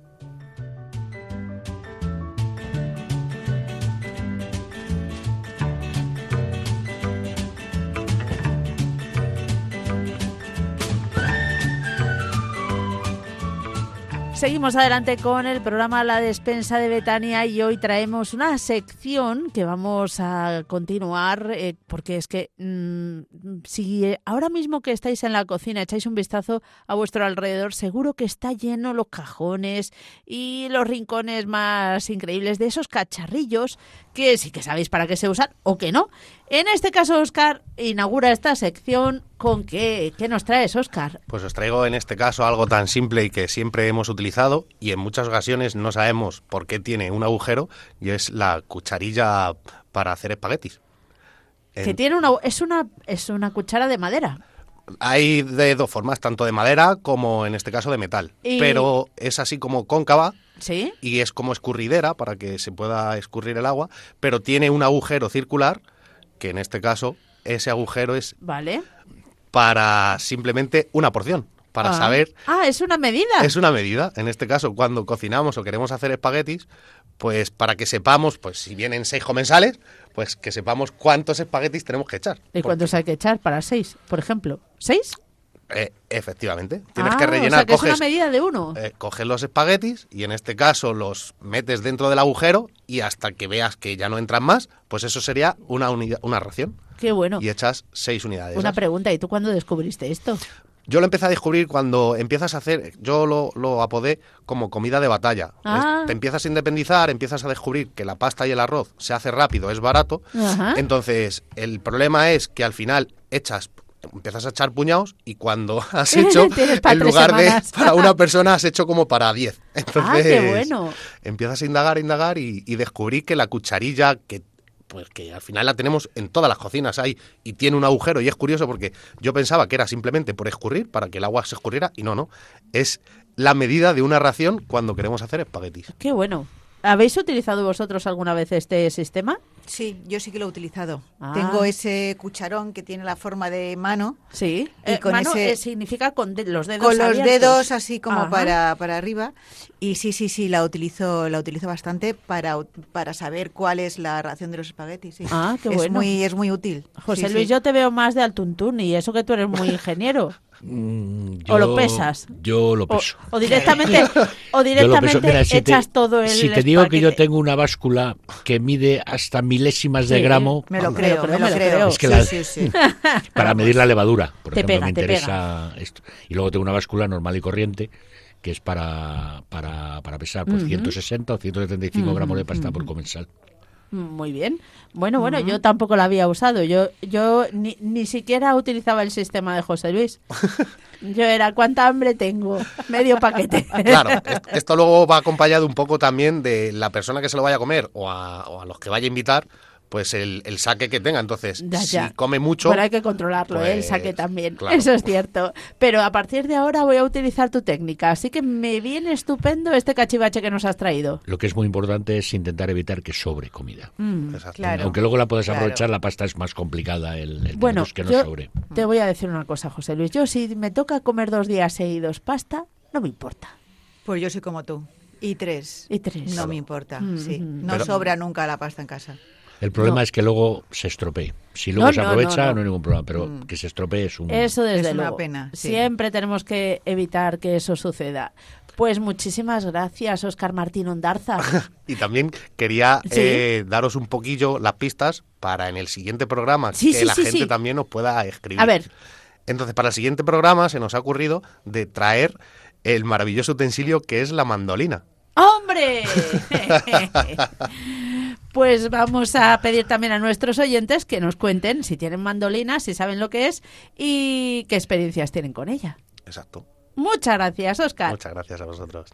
Seguimos adelante con el programa La Despensa de Betania y hoy traemos una sección que vamos a continuar eh, porque es que mm, si ahora mismo que estáis en la cocina echáis un vistazo a vuestro alrededor, seguro que está lleno los cajones y los rincones más increíbles de esos cacharrillos que sí que sabéis para qué se usan o que no. En este caso, Oscar inaugura esta sección con qué, qué nos traes, Oscar. Pues os traigo en este caso algo tan simple y que siempre hemos utilizado y en muchas ocasiones no sabemos por qué tiene un agujero y es la cucharilla para hacer espaguetis. Que tiene una es una es una cuchara de madera. Hay de dos formas, tanto de madera como en este caso de metal. Y- Pero es así como cóncava ¿Sí? y es como escurridera para que se pueda escurrir el agua, pero tiene un agujero circular que en este caso ese agujero es Vale. para simplemente una porción, para Ah. saber Ah, es una medida. es una medida. En este caso, cuando cocinamos o queremos hacer espaguetis, pues para que sepamos, pues si vienen seis comensales, pues que sepamos cuántos espaguetis tenemos que echar. ¿Y cuántos hay que echar para seis, por ejemplo? ¿Seis? eh, efectivamente, tienes Ah, que O rellenar, sea, que coges, es una medida de uno. eh, coges los espaguetis y en este caso los metes dentro del agujero y hasta que veas que ya no entran más, pues eso sería una, unidad, una ración. Qué bueno. Y echas seis unidades. Una esas. pregunta, ¿y tú cuándo descubriste esto? Yo lo empecé a descubrir cuando empiezas a hacer, yo lo, lo apodé como comida de batalla. Ah. Te empiezas a independizar, empiezas a descubrir que la pasta y el arroz se hace rápido, es barato. Ajá. Entonces, el problema es que al final echas, empiezas a echar puñados y cuando has hecho, en lugar de para una persona, has hecho como para diez. Entonces, ah, qué bueno. empiezas a indagar, indagar y, y descubrí que la cucharilla que pues que al final la tenemos en todas las cocinas hay y tiene un agujero y es curioso porque yo pensaba que era simplemente por escurrir para que el agua se escurriera y no no es la medida de una ración cuando queremos hacer espaguetis Qué bueno. ¿Habéis utilizado vosotros alguna vez este sistema? Sí, yo sí que lo he utilizado. Ah. Tengo ese cucharón que tiene la forma de mano. Sí. Y Eh, con mano, ese- eh, significa con de- los dedos con los abiertos. dedos así como para, para arriba y sí sí sí la utilizo la utilizo bastante para para saber cuál es la ración de los espaguetis sí. Ah, qué es bueno. muy es muy útil José Sí, Luis, sí. yo te veo más de altuntún y eso que tú eres muy ingeniero. Mm, ¿O lo pesas? Yo lo peso. o directamente, o directamente. Mira, si te- echas todo el Si te digo que yo tengo una báscula que mide hasta milésimas de Sí, gramo me lo creo me lo me lo creo, creo. Es que Sí, la- sí, sí. para medir la levadura, por Te ejemplo, pega, me te interesa esto. Y luego tengo una báscula normal y corriente que es para, para, para pesar pues, 160 o 175 gramos de pasta por comensal. Muy bien. Bueno, bueno, yo tampoco la había usado. Yo, yo ni, ni siquiera utilizaba el sistema de José Luis. Yo era, ¿cuánta hambre tengo? Medio paquete. claro est- esto luego va acompañado un poco también de la persona que se lo vaya a comer o a, o a los que vaya a invitar pues el, el saque que tenga entonces Ya, ya. si come mucho Bueno, hay que controlarlo, ¿eh? el pues, saque también. claro. Eso es cierto. Pero a partir de ahora voy a utilizar tu técnica. Así que me viene estupendo este cachivache que nos has traído. Lo que es muy importante es intentar evitar que sobre comida. Mm. Claro. Aunque luego la puedes Claro. aprovechar, la pasta es más complicada el, el Bueno, que no yo sobre. te voy a decir una cosa, José Luis. Yo si me toca comer dos días seguidos pasta, no me importa. pues yo soy como tú y tres Y tres. no me importa Mm, sí mm. no Pero- sobra nunca la pasta en casa El problema No. es que luego se estropee. Si luego No, se aprovecha, no, no, no. hay ningún problema, pero Mm. que se estropee es un... Eso desde Es una pena, sí. Siempre tenemos que evitar que eso suceda. Pues muchísimas gracias, Oscar Martín Ondarza. Y también quería Sí. eh, daros un poquillo las pistas para en el siguiente programa Sí, que sí, la sí, gente sí. también nos pueda escribir. A ver, Entonces, para el siguiente programa se nos ha ocurrido de traer el maravilloso utensilio que es la mandolina. ¡hombre! Pues vamos a pedir también a nuestros oyentes que nos cuenten si tienen mandolinas, si saben lo que es y qué experiencias tienen con ella. Exacto. Muchas gracias, Oscar. Muchas gracias a vosotros.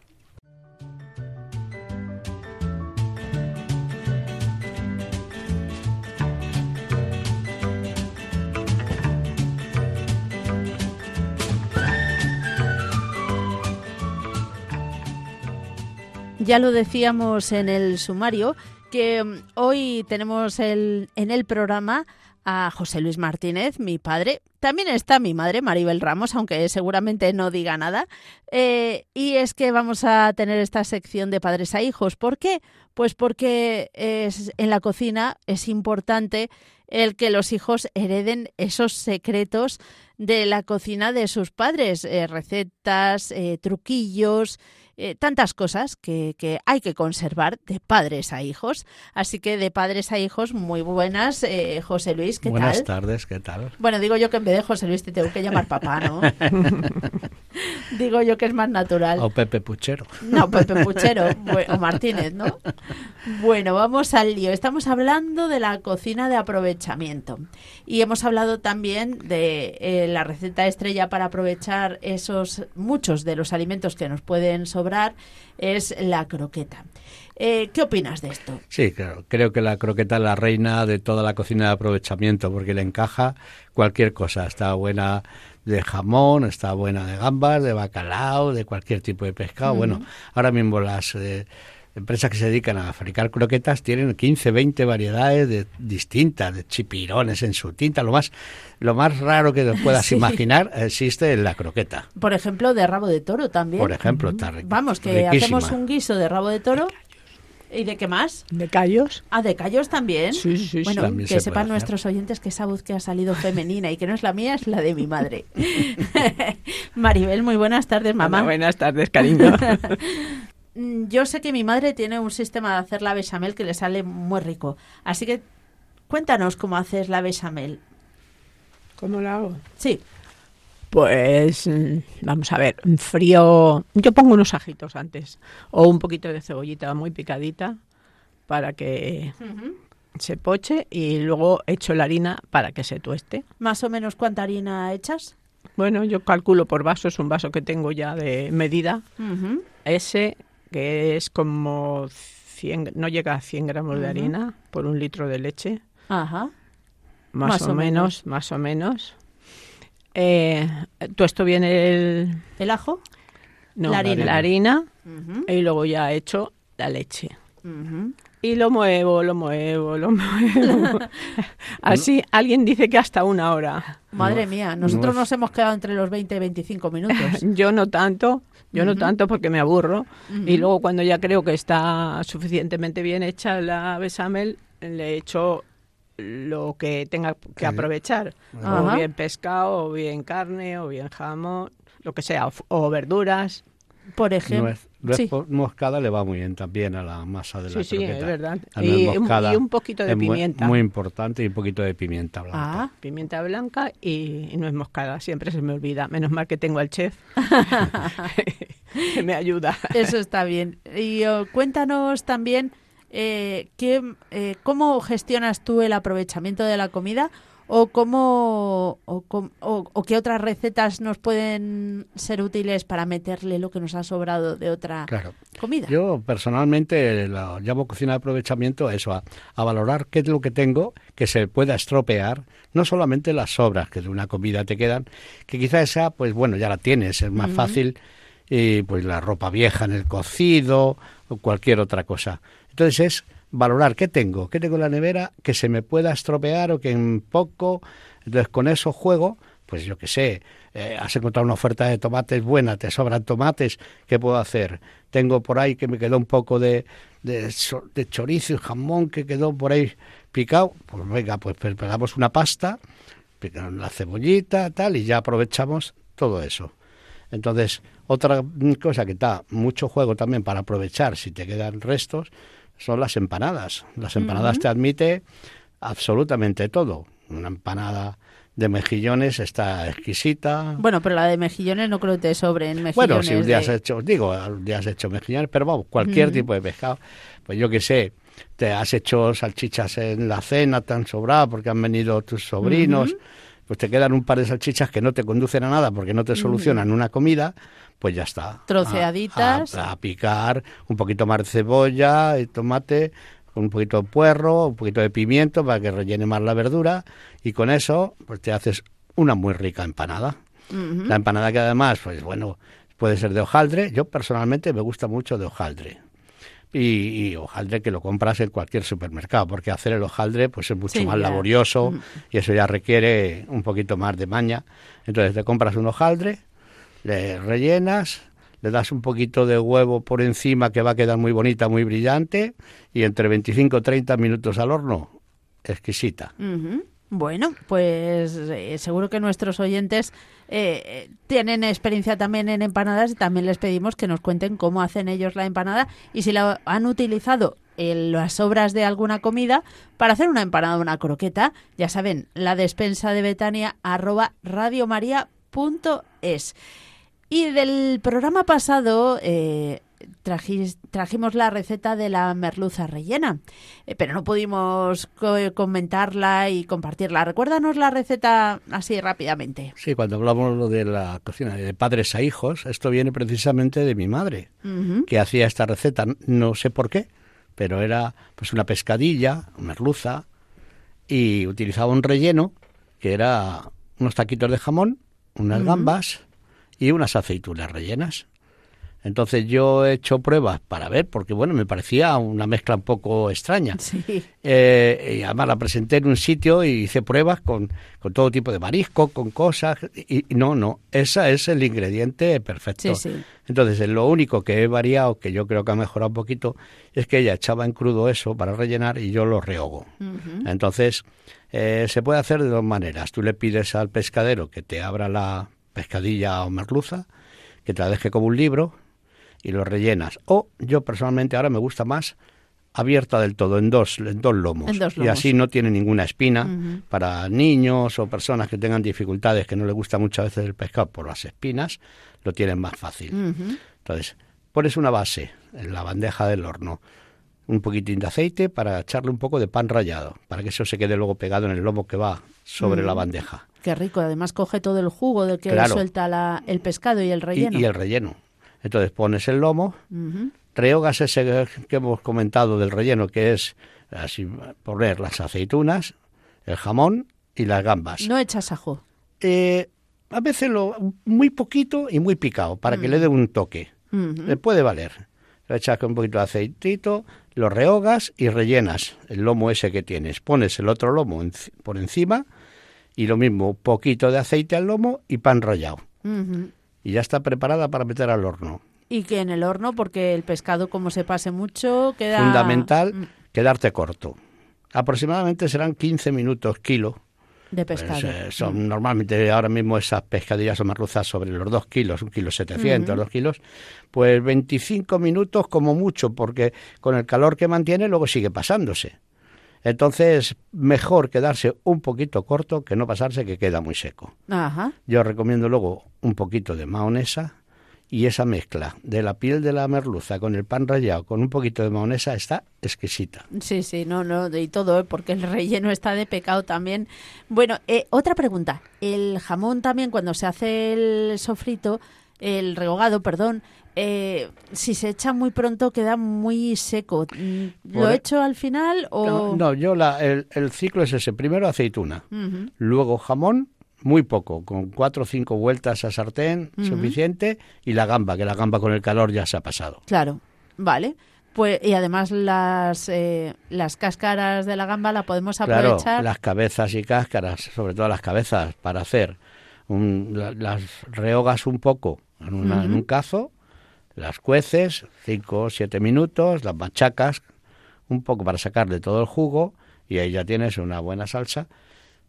Ya lo decíamos en el sumario que mm, hoy tenemos el, en el programa a José Luis Martínez, mi padre. También está mi madre, Maribel Ramos, aunque seguramente no diga nada. Eh, y es que vamos a tener esta sección de padres a hijos. ¿Por qué? Pues porque es, en la cocina es importante el que los hijos hereden esos secretos de la cocina de sus padres, eh, recetas, eh, truquillos eh, tantas cosas que, que, hay que conservar de padres a hijos. Así que de padres a hijos, muy buenas, eh, José Luis, ¿qué buenas tal? Buenas tardes, ¿qué tal? Bueno, digo yo que en vez de José Luis te tengo que llamar papá, ¿no? digo yo que es más natural. O Pepe Puchero. No, Pepe Puchero o Martínez, ¿no? Bueno, vamos al lío. Estamos hablando de la cocina de aprovechamiento y hemos hablado también de eh, la receta estrella para aprovechar esos muchos de los alimentos que nos pueden sobrar es la croqueta. Eh, ¿Qué opinas de esto? Sí, claro. Creo que la croqueta es la reina de toda la cocina de aprovechamiento porque le encaja cualquier cosa. Está buena de jamón, está buena de gambas, de bacalao, de cualquier tipo de pescado. Uh -huh. Bueno, ahora mismo las eh, empresas que se dedican a fabricar croquetas tienen 15, 20 variedades de, distintas, de chipirones en su tinta. Lo más, lo más raro que te puedas sí. imaginar existe en la croqueta. Por ejemplo, de rabo de toro también. Por ejemplo, está riqui, Vamos, que riquísima. hacemos un guiso de rabo de toro. ¿Y de qué más? De callos. Ah, de callos también. Sí, sí, sí. Bueno, También que se sepan nuestros oyentes que esa voz que ha salido femenina y que no es la mía, es la de mi madre. Maribel, muy buenas tardes, mamá. Hola, buenas tardes, cariño. Mm, Yo sé que mi madre tiene un sistema de hacer la bechamel que le sale muy rico. Así que cuéntanos cómo haces la bechamel. ¿Cómo la hago? Sí. Pues mm, vamos a ver, frío. Yo pongo unos ajitos antes o un poquito de cebollita muy picadita para que Uh -huh. se poche y luego echo la harina para que se tueste. Más o menos cuánta harina echas. Bueno, yo calculo por vaso, es un vaso que tengo ya de medida. Uh -huh. Ese que es como 100, no llega a 100 gramos Uh -huh. de harina por un litro de leche. Ajá. Más, Más o, o menos, menos. más o menos. Eh, tuesto bien el, ¿El ajo? no, La harina. la harina Ujú, y luego ya echo la leche. ujú. Y lo muevo, lo muevo, lo muevo. Así alguien dice que hasta una hora. Madre mía, nosotros no nos hemos quedado entre los 20 y 25 minutos. Yo no tanto, yo no tanto porque me aburro. Y luego cuando ya creo que está suficientemente bien hecha la besamel, le echo lo que tenga que aprovechar. O bien pescado, o bien carne, o bien jamón, lo que sea, o, verduras. Por ejemplo. Nuez, nuez sí. moscada le va muy bien también a la masa de la Sí, sí, es verdad. Y, un- moscada y un poquito de muy- pimienta. Muy, importante y un poquito de pimienta blanca. Ah, Pimienta blanca y, y nuez moscada. Siempre se me olvida. Menos mal que tengo al chef que me ayuda. eso está bien. Y oh, cuéntanos también eh, qué, eh, cómo gestionas tú el aprovechamiento de la comida o cómo o, o- o qué otras recetas nos pueden ser útiles para meterle lo que nos ha sobrado de otra Claro. comida. Yo personalmente lo llamo cocina de aprovechamiento a eso, a, a valorar qué es lo que tengo que se pueda estropear, no solamente las sobras que de una comida te quedan, que quizás esa, pues bueno, ya la tienes, es más fácil, y pues la ropa vieja en el cocido o cualquier otra cosa. Entonces es valorar qué tengo, qué tengo en la nevera que se me pueda estropear o que en poco, entonces con eso juego, pues yo qué sé, eh, has encontrado una oferta de tomates buena, te sobran tomates, ¿qué puedo hacer? Tengo por ahí que me quedó un poco de, de, chorizo y jamón que quedó por ahí picado, pues venga, pues preparamos una pasta, la cebollita, tal, y ya aprovechamos todo eso. Entonces, otra cosa que da mucho juego también para aprovechar si te quedan restos son las empanadas. Las empanadas te admite absolutamente todo. Una empanada de mejillones está exquisita. Bueno, pero la de mejillones no creo que te sobren mejillones. Bueno, si un día has hecho, digo, un día has hecho mejillones, pero vamos, cualquier tipo de pescado, pues yo que sé, te has hecho salchichas en la cena, te han sobrado porque han venido tus sobrinos, pues te quedan un par de salchichas que no te conducen a nada porque no te solucionan una comida, pues ya está. Troceaditas. A, a- a picar un poquito más de cebolla y tomate, un poquito de puerro, un poquito de pimiento para que rellene más la verdura y con eso pues te haces una muy rica empanada. La empanada que además, pues bueno, puede ser de hojaldre. Yo personalmente me gusta mucho de hojaldre. Y, y hojaldre que lo compras en cualquier supermercado, porque hacer el hojaldre pues es mucho Sí, más ya. laborioso y eso ya requiere un poquito más de maña. Entonces te compras un hojaldre, le rellenas, le das un poquito de huevo por encima que va a quedar muy bonita, muy brillante y entre 25 y 30 minutos al horno, exquisita. Bueno, pues eh, seguro que nuestros oyentes eh, tienen experiencia también en empanadas y también les pedimos que nos cuenten cómo hacen ellos la empanada y si la han utilizado en las sobras de alguna comida para hacer una empanada o una croqueta. Ya saben, la despensa de Betania arroba radiomaria.es. Y del programa pasado eh, trajis- trajimos la receta de la merluza rellena, eh, pero no pudimos co- comentarla y compartirla. Recuérdanos la receta así rápidamente. Sí, cuando hablamos de la cocina de padres a hijos, esto viene precisamente de mi madre, que hacía esta receta, no sé por qué, pero era pues una pescadilla, merluza, y utilizaba un relleno que era unos taquitos de jamón, unas gambas y unas aceitunas rellenas. Entonces yo he hecho pruebas para ver, porque bueno, me parecía una mezcla un poco extraña. Sí. Eh, y además la presenté en un sitio y hice pruebas con, con todo tipo de marisco, con cosas. Y, y no, no, ese es el ingrediente perfecto. Sí, sí. Entonces, lo único que he variado, que yo creo que ha mejorado un poquito, es que ella echaba en crudo eso para rellenar y yo lo rehogo. Entonces, eh, se puede hacer de dos maneras. Tú le pides al pescadero que te abra la pescadilla o merluza, que te la deje como un libro y lo rellenas. O yo personalmente ahora me gusta más abierta del todo, en dos, en dos lomos. En dos Y así no tiene ninguna espina para niños o personas que tengan dificultades, que no les gusta muchas veces el pescado por las espinas, lo tienen más fácil. Entonces, pones una base en la bandeja del horno, un poquitín de aceite para echarle un poco de pan rallado, para que eso se quede luego pegado en el lomo que va sobre la bandeja. Qué rico, además coge todo el jugo de que Claro. suelta la- el pescado y el relleno. y el relleno. Entonces pones el lomo, Ujú. rehogas ese que hemos comentado del relleno, que es así poner las aceitunas, el jamón y las gambas. No echas ajo. Eh, a veces lo, muy poquito y muy picado, para que Mm. le dé un toque. Le puede valer. Lo echas con un poquito de aceitito, lo rehogas y rellenas el lomo ese que tienes. Pones el otro lomo enci- por encima y lo mismo, poquito de aceite al lomo y pan rallado. Y ya está preparada para meter al horno. Y que en el horno, porque el pescado como se pase mucho, queda... Fundamental, Mm, quedarte corto. Aproximadamente serán 15 minutos kilo. De Pues, pescado. eh, son normalmente ahora mismo esas pescadillas o merluzas sobre los 2 kilos, un kilo 700, Ujú. 2 kilos, pues 25 minutos como mucho, porque con el calor que mantiene luego sigue pasándose. Entonces, mejor quedarse un poquito corto que no pasarse que queda muy seco. Ajá. Yo recomiendo luego un poquito de mahonesa y esa mezcla de la piel de la merluza con el pan rallado con un poquito de mahonesa está exquisita. Sí, sí, no, no, y todo, ¿eh? porque el relleno está de pecado también. Bueno, eh, otra pregunta. El jamón también, cuando se hace el sofrito, el rehogado, perdón, eh, si se echa muy pronto queda muy seco. Mm, ¿Lo Por- he hecho al final o...? No, no, yo la, el, el ciclo es ese. Primero aceituna, luego jamón, muy poco, con cuatro o cinco vueltas a sartén, suficiente, y la gamba, que la gamba con el calor ya se ha pasado. Claro, vale. Pues, y además las, eh, las cáscaras de la gamba la podemos Claro, aprovechar. las cabezas y cáscaras, sobre todo las cabezas, para hacer un- la- las rehogas un poco en, una- en un cazo, las cueces, cinco o siete minutos, las machacas un poco para sacarle todo el jugo y ahí ya tienes una buena salsa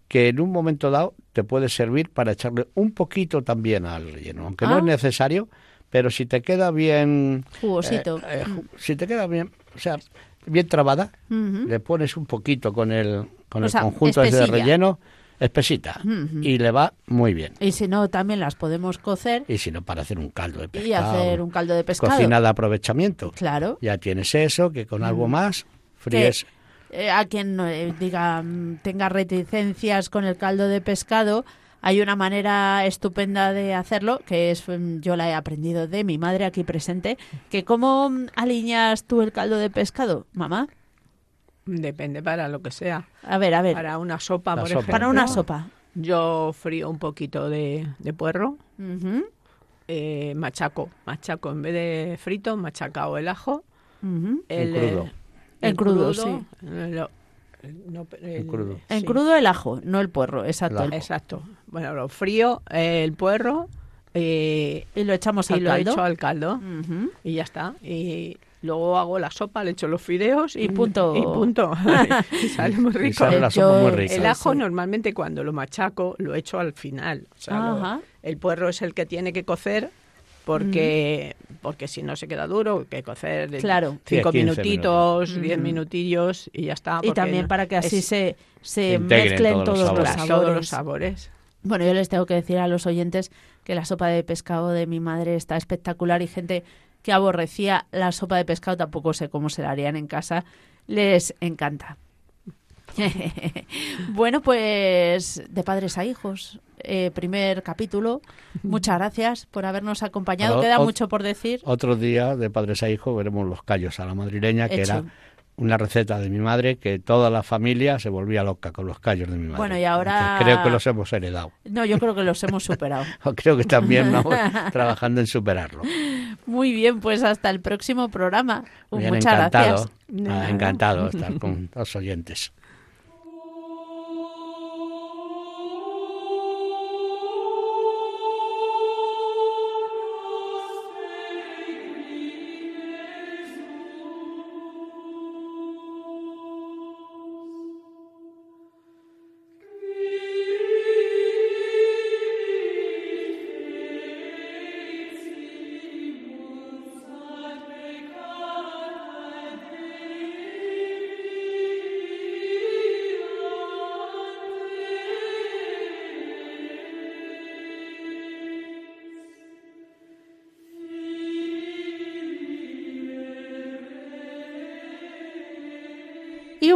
que en un momento dado te puede servir para echarle un poquito también al relleno, aunque no Ah. es necesario, pero si te queda bien Jugosito. eh, eh, ju- si te queda bien, o sea, bien trabada, le pones un poquito con el con O el sea, conjunto ese de relleno, espesita, y le va muy bien. Y si no, también las podemos cocer Y si no, para hacer un caldo de pescado. y hacer un caldo de pescado. Cocina de aprovechamiento. Claro. Ya tienes eso, que con algo más fríes. eh, a quien eh, diga mm, tenga reticencias con el caldo de pescado, hay una manera estupenda de hacerlo, que es mm, yo la he aprendido de mi madre aquí presente, que cómo mm, alineas tú el caldo de pescado, mamá. Depende para lo que sea. A ver, a ver. Para una sopa, La por sopa. ejemplo. Para una sopa. Yo frío un poquito de, de puerro, eh, machaco, machaco en vez de frito, machacao el ajo. ujú. El, crudo. eh, En crudo, sí. eh, lo- no, el- crudo. En sí, crudo el ajo, no el puerro, exacto. El. Exacto. Bueno, lo frío, eh, el puerro, eh, Y lo echamos y al lo caldo. echo al caldo. Y ya está. Y Luego hago la sopa, le echo los fideos y punto. Y punto. y sale muy rico. sale la sopa muy rica. El ajo normalmente cuando lo machaco lo echo al final. O sea, lo- Ajá. el puerro es el que tiene que cocer porque porque si no se queda duro, hay que cocer Claro. cinco Sí, 15 minutitos, diez Ujú. minutillos y ya está. Y también para que así es- se, se mezclen todos los todos los sabores. sabores. claro, todos los sabores. Bueno, yo les tengo que decir a los oyentes que la sopa de pescado de mi madre está espectacular y gente que aborrecía la sopa de pescado, tampoco sé cómo se la harían en casa, les encanta. bueno, pues de padres a hijos, eh, primer capítulo. Muchas gracias por habernos acompañado. Queda mucho por decir. Otro día, de padres a hijos, veremos los callos a la madrileña, que era una receta de mi madre que toda la familia se volvía loca con los callos de mi madre. Bueno, y ahora- Entonces, creo que los hemos heredado. No, yo creo que los hemos superado. Creo que también vamos trabajando en superarlo. Muy bien, pues hasta el próximo programa. Bien, Muchas encantado. gracias. Ah, encantado estar con los oyentes.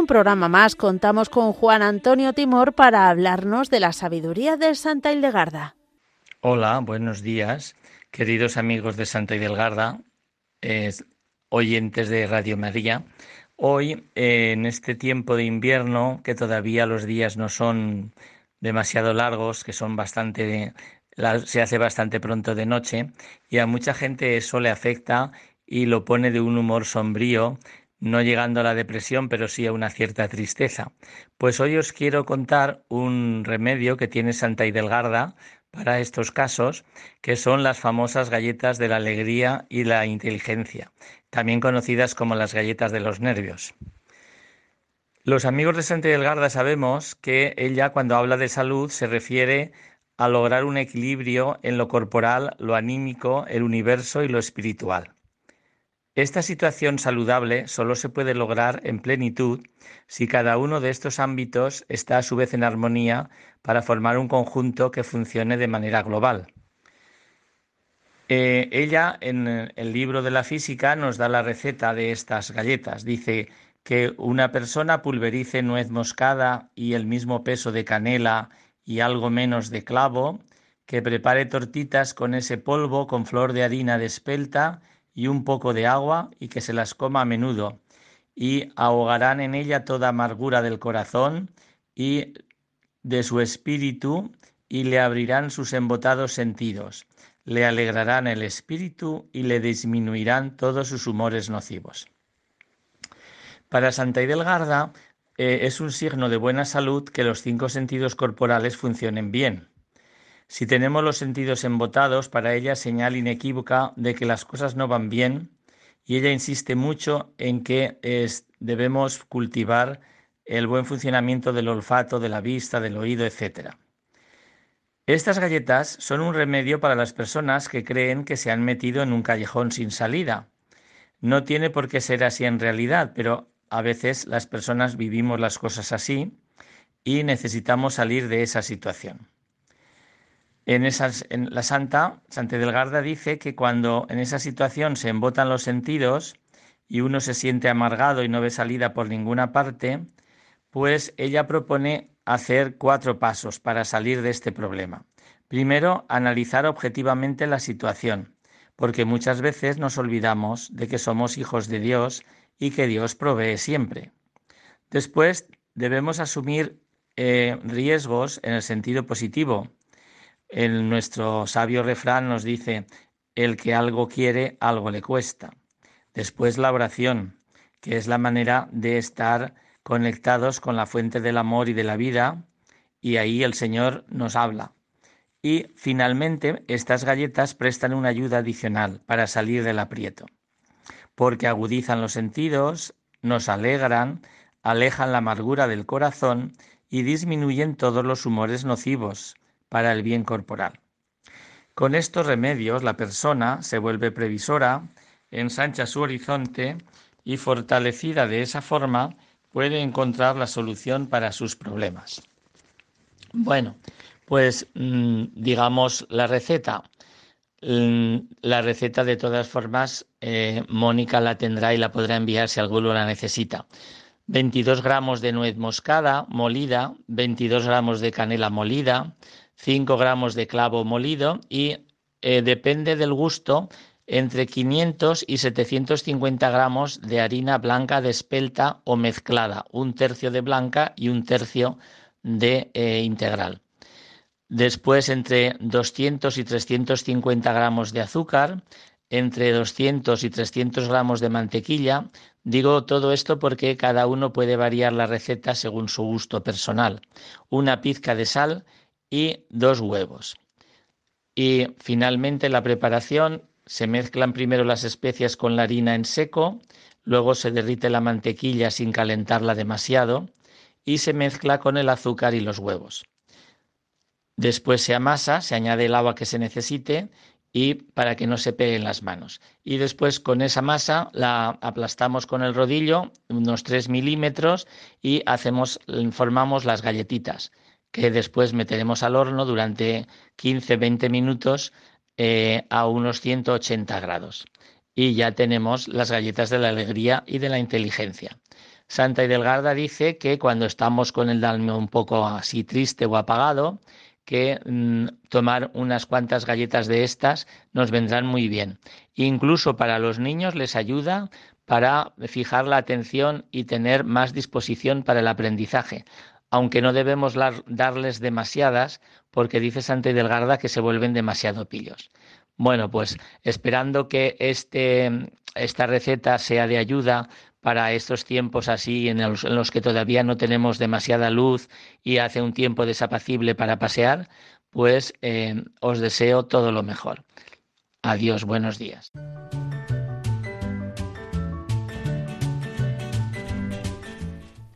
Programa más contamos con Juan Antonio Timor para hablarnos de la sabiduría de Santa Hildegarda. Hola, buenos días, queridos amigos de Santa Hidelgarda, eh, oyentes de Radio María. Hoy, eh, en este tiempo de invierno, que todavía los días no son demasiado largos, que son bastante, se hace bastante pronto de noche, y a mucha gente eso le afecta y lo pone de un humor sombrío, no llegando a la depresión, pero sí a una cierta tristeza. Pues hoy os quiero contar un remedio que tiene Santa Hidelgarda para estos casos, que son las famosas galletas de la alegría y la inteligencia, también conocidas como las galletas de los nervios. Los amigos de Santa Hidelgarda sabemos que ella cuando habla de salud se refiere a lograr un equilibrio en lo corporal, lo anímico, el universo y lo espiritual. Esta situación saludable solo se puede lograr en plenitud si cada uno de estos ámbitos está a su vez en armonía para formar un conjunto que funcione de manera global. Eh, ella en el libro de la física nos da la receta de estas galletas. Dice que una persona pulverice nuez moscada y el mismo peso de canela y algo menos de clavo, que prepare tortitas con ese polvo con flor de harina de espelta y un poco de agua y que se las coma a menudo y ahogarán en ella toda amargura del corazón y de su espíritu y le abrirán sus embotados sentidos, le alegrarán el espíritu y le disminuirán todos sus humores nocivos. Para Santa Hidelgarda eh, es un signo de buena salud que los cinco sentidos corporales funcionen bien. Si tenemos los sentidos embotados, para ella señal inequívoca de que las cosas no van bien y ella insiste mucho en que es- debemos cultivar el buen funcionamiento del olfato, de la vista, del oído, etc. Estas galletas son un remedio para las personas que creen que se han metido en un callejón sin salida. No tiene por qué ser así en realidad, pero a veces las personas vivimos las cosas así y necesitamos salir de esa situación. En, en la Santa, Santa Delgarda dice que cuando en esa situación se embotan los sentidos y uno se siente amargado y no ve salida por ninguna parte, pues ella propone hacer cuatro pasos para salir de este problema. Primero, analizar objetivamente la situación, porque muchas veces nos olvidamos de que somos hijos de Dios y que Dios provee siempre. Después, debemos asumir eh, riesgos en el sentido positivo. En nuestro sabio refrán nos dice, el que algo quiere, algo le cuesta. Después la oración, que es la manera de estar conectados con la fuente del amor y de la vida, y ahí el Señor nos habla. Y finalmente, estas galletas prestan una ayuda adicional para salir del aprieto. porque agudizan los sentidos, nos alegran, alejan la amargura del corazón y disminuyen todos los humores nocivos para el bien corporal. Con estos remedios la persona se vuelve previsora, ensancha su horizonte y fortalecida de esa forma puede encontrar la solución para sus problemas. Bueno, pues mm, digamos la receta. Mm, la receta de todas formas, eh, Mónica la tendrá y la podrá enviar si alguno la necesita. 22 gramos de nuez moscada molida, 22 gramos de canela molida, 5 gramos de clavo molido y eh, depende del gusto entre 500 y 750 gramos de harina blanca de espelta o mezclada, un tercio de blanca y un tercio de eh, integral. Después entre 200 y 350 gramos de azúcar, entre 200 y 300 gramos de mantequilla. Digo todo esto porque cada uno puede variar la receta según su gusto personal. Una pizca de sal y dos huevos. Y finalmente la preparación se mezclan primero las especias con la harina en seco, luego se derrite la mantequilla sin calentarla demasiado y se mezcla con el azúcar y los huevos. Después se amasa, se añade el agua que se necesite y para que no se peguen las manos. Y después con esa masa la aplastamos con el rodillo unos 3 milímetros y hacemos, formamos las galletitas que después meteremos al horno durante 15-20 minutos eh, a unos 180 grados. Y ya tenemos las galletas de la alegría y de la inteligencia. Santa Delgarda dice que cuando estamos con el alma un poco así triste o apagado, que mm, tomar unas cuantas galletas de estas nos vendrán muy bien. Incluso para los niños les ayuda para fijar la atención y tener más disposición para el aprendizaje, aunque no debemos darles demasiadas, porque dice Santa Delgarda que se vuelven demasiado pillos. Bueno, pues esperando que este, esta receta sea de ayuda para estos tiempos así en los, que todavía no tenemos demasiada luz y hace un tiempo desapacible para pasear, pues eh, os deseo todo lo mejor. Adiós, buenos días.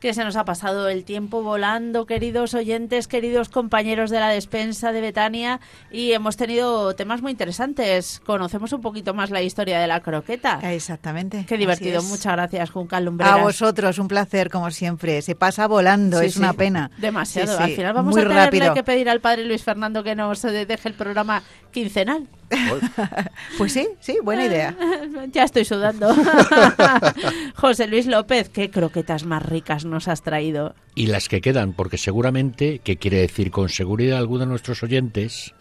Que se nos ha pasado el tiempo volando, queridos oyentes, queridos compañeros de la despensa de Betania, y hemos tenido temas muy interesantes. Conocemos un poquito más la historia de la croqueta. Exactamente. Qué divertido. Muchas gracias, Juncal Lumbreras. A vosotros, un placer, como siempre. Se pasa volando, es una pena. Demasiado. Al final vamos a tenerle que pedir al padre Luis Fernando que nos deje el programa quincenal. Pues sí, sí, buena idea. ya estoy sudando. José Luis López, qué croquetas más ricas nos has traído. Y las que quedan, porque seguramente, que quiere decir con seguridad alguno de nuestros oyentes,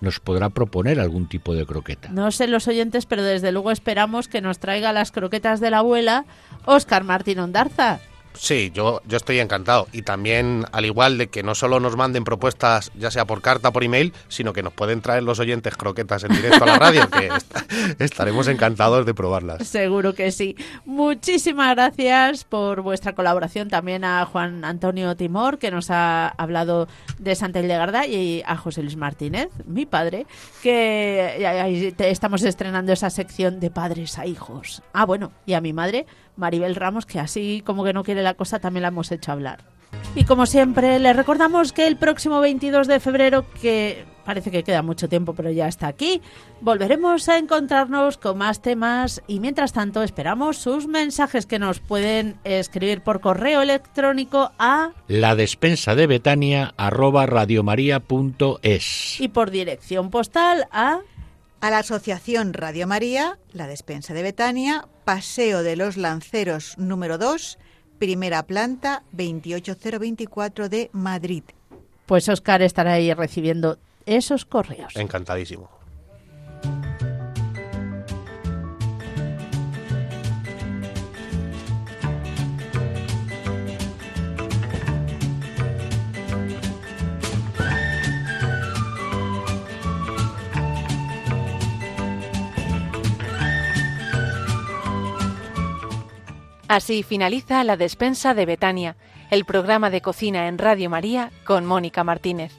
nos podrá proponer algún tipo de croqueta. No sé los oyentes, pero desde luego esperamos que nos traiga las croquetas de la abuela Oscar Martín Ondarza. Sí, yo, yo estoy encantado. Y también, al igual de que no solo nos manden propuestas, ya sea por carta o por email, sino que nos pueden traer los oyentes croquetas en directo a la radio, que estaremos encantados de probarlas. Seguro que sí. Muchísimas gracias por vuestra colaboración también a Juan Antonio Timor, que nos ha hablado de Santa Hildegarda, y a José Luis Martínez, mi padre, que estamos estrenando esa sección de padres a hijos. Ah, bueno, y a mi madre, Maribel Ramos, que así como que no quiere la cosa, también la hemos hecho hablar. Y como siempre, les recordamos que el próximo 22 de febrero, que parece que queda mucho tiempo, pero ya está aquí, volveremos a encontrarnos con más temas y mientras tanto esperamos sus mensajes que nos pueden escribir por correo electrónico a la despensa de Betania es y por dirección postal a a la Asociación Radio María, la despensa de Betania, Paseo de los Lanceros número 2, primera planta 28024 de Madrid. Pues Oscar estará ahí recibiendo esos correos. Encantadísimo. Así finaliza la despensa de Betania, el programa de cocina en Radio María con Mónica Martínez.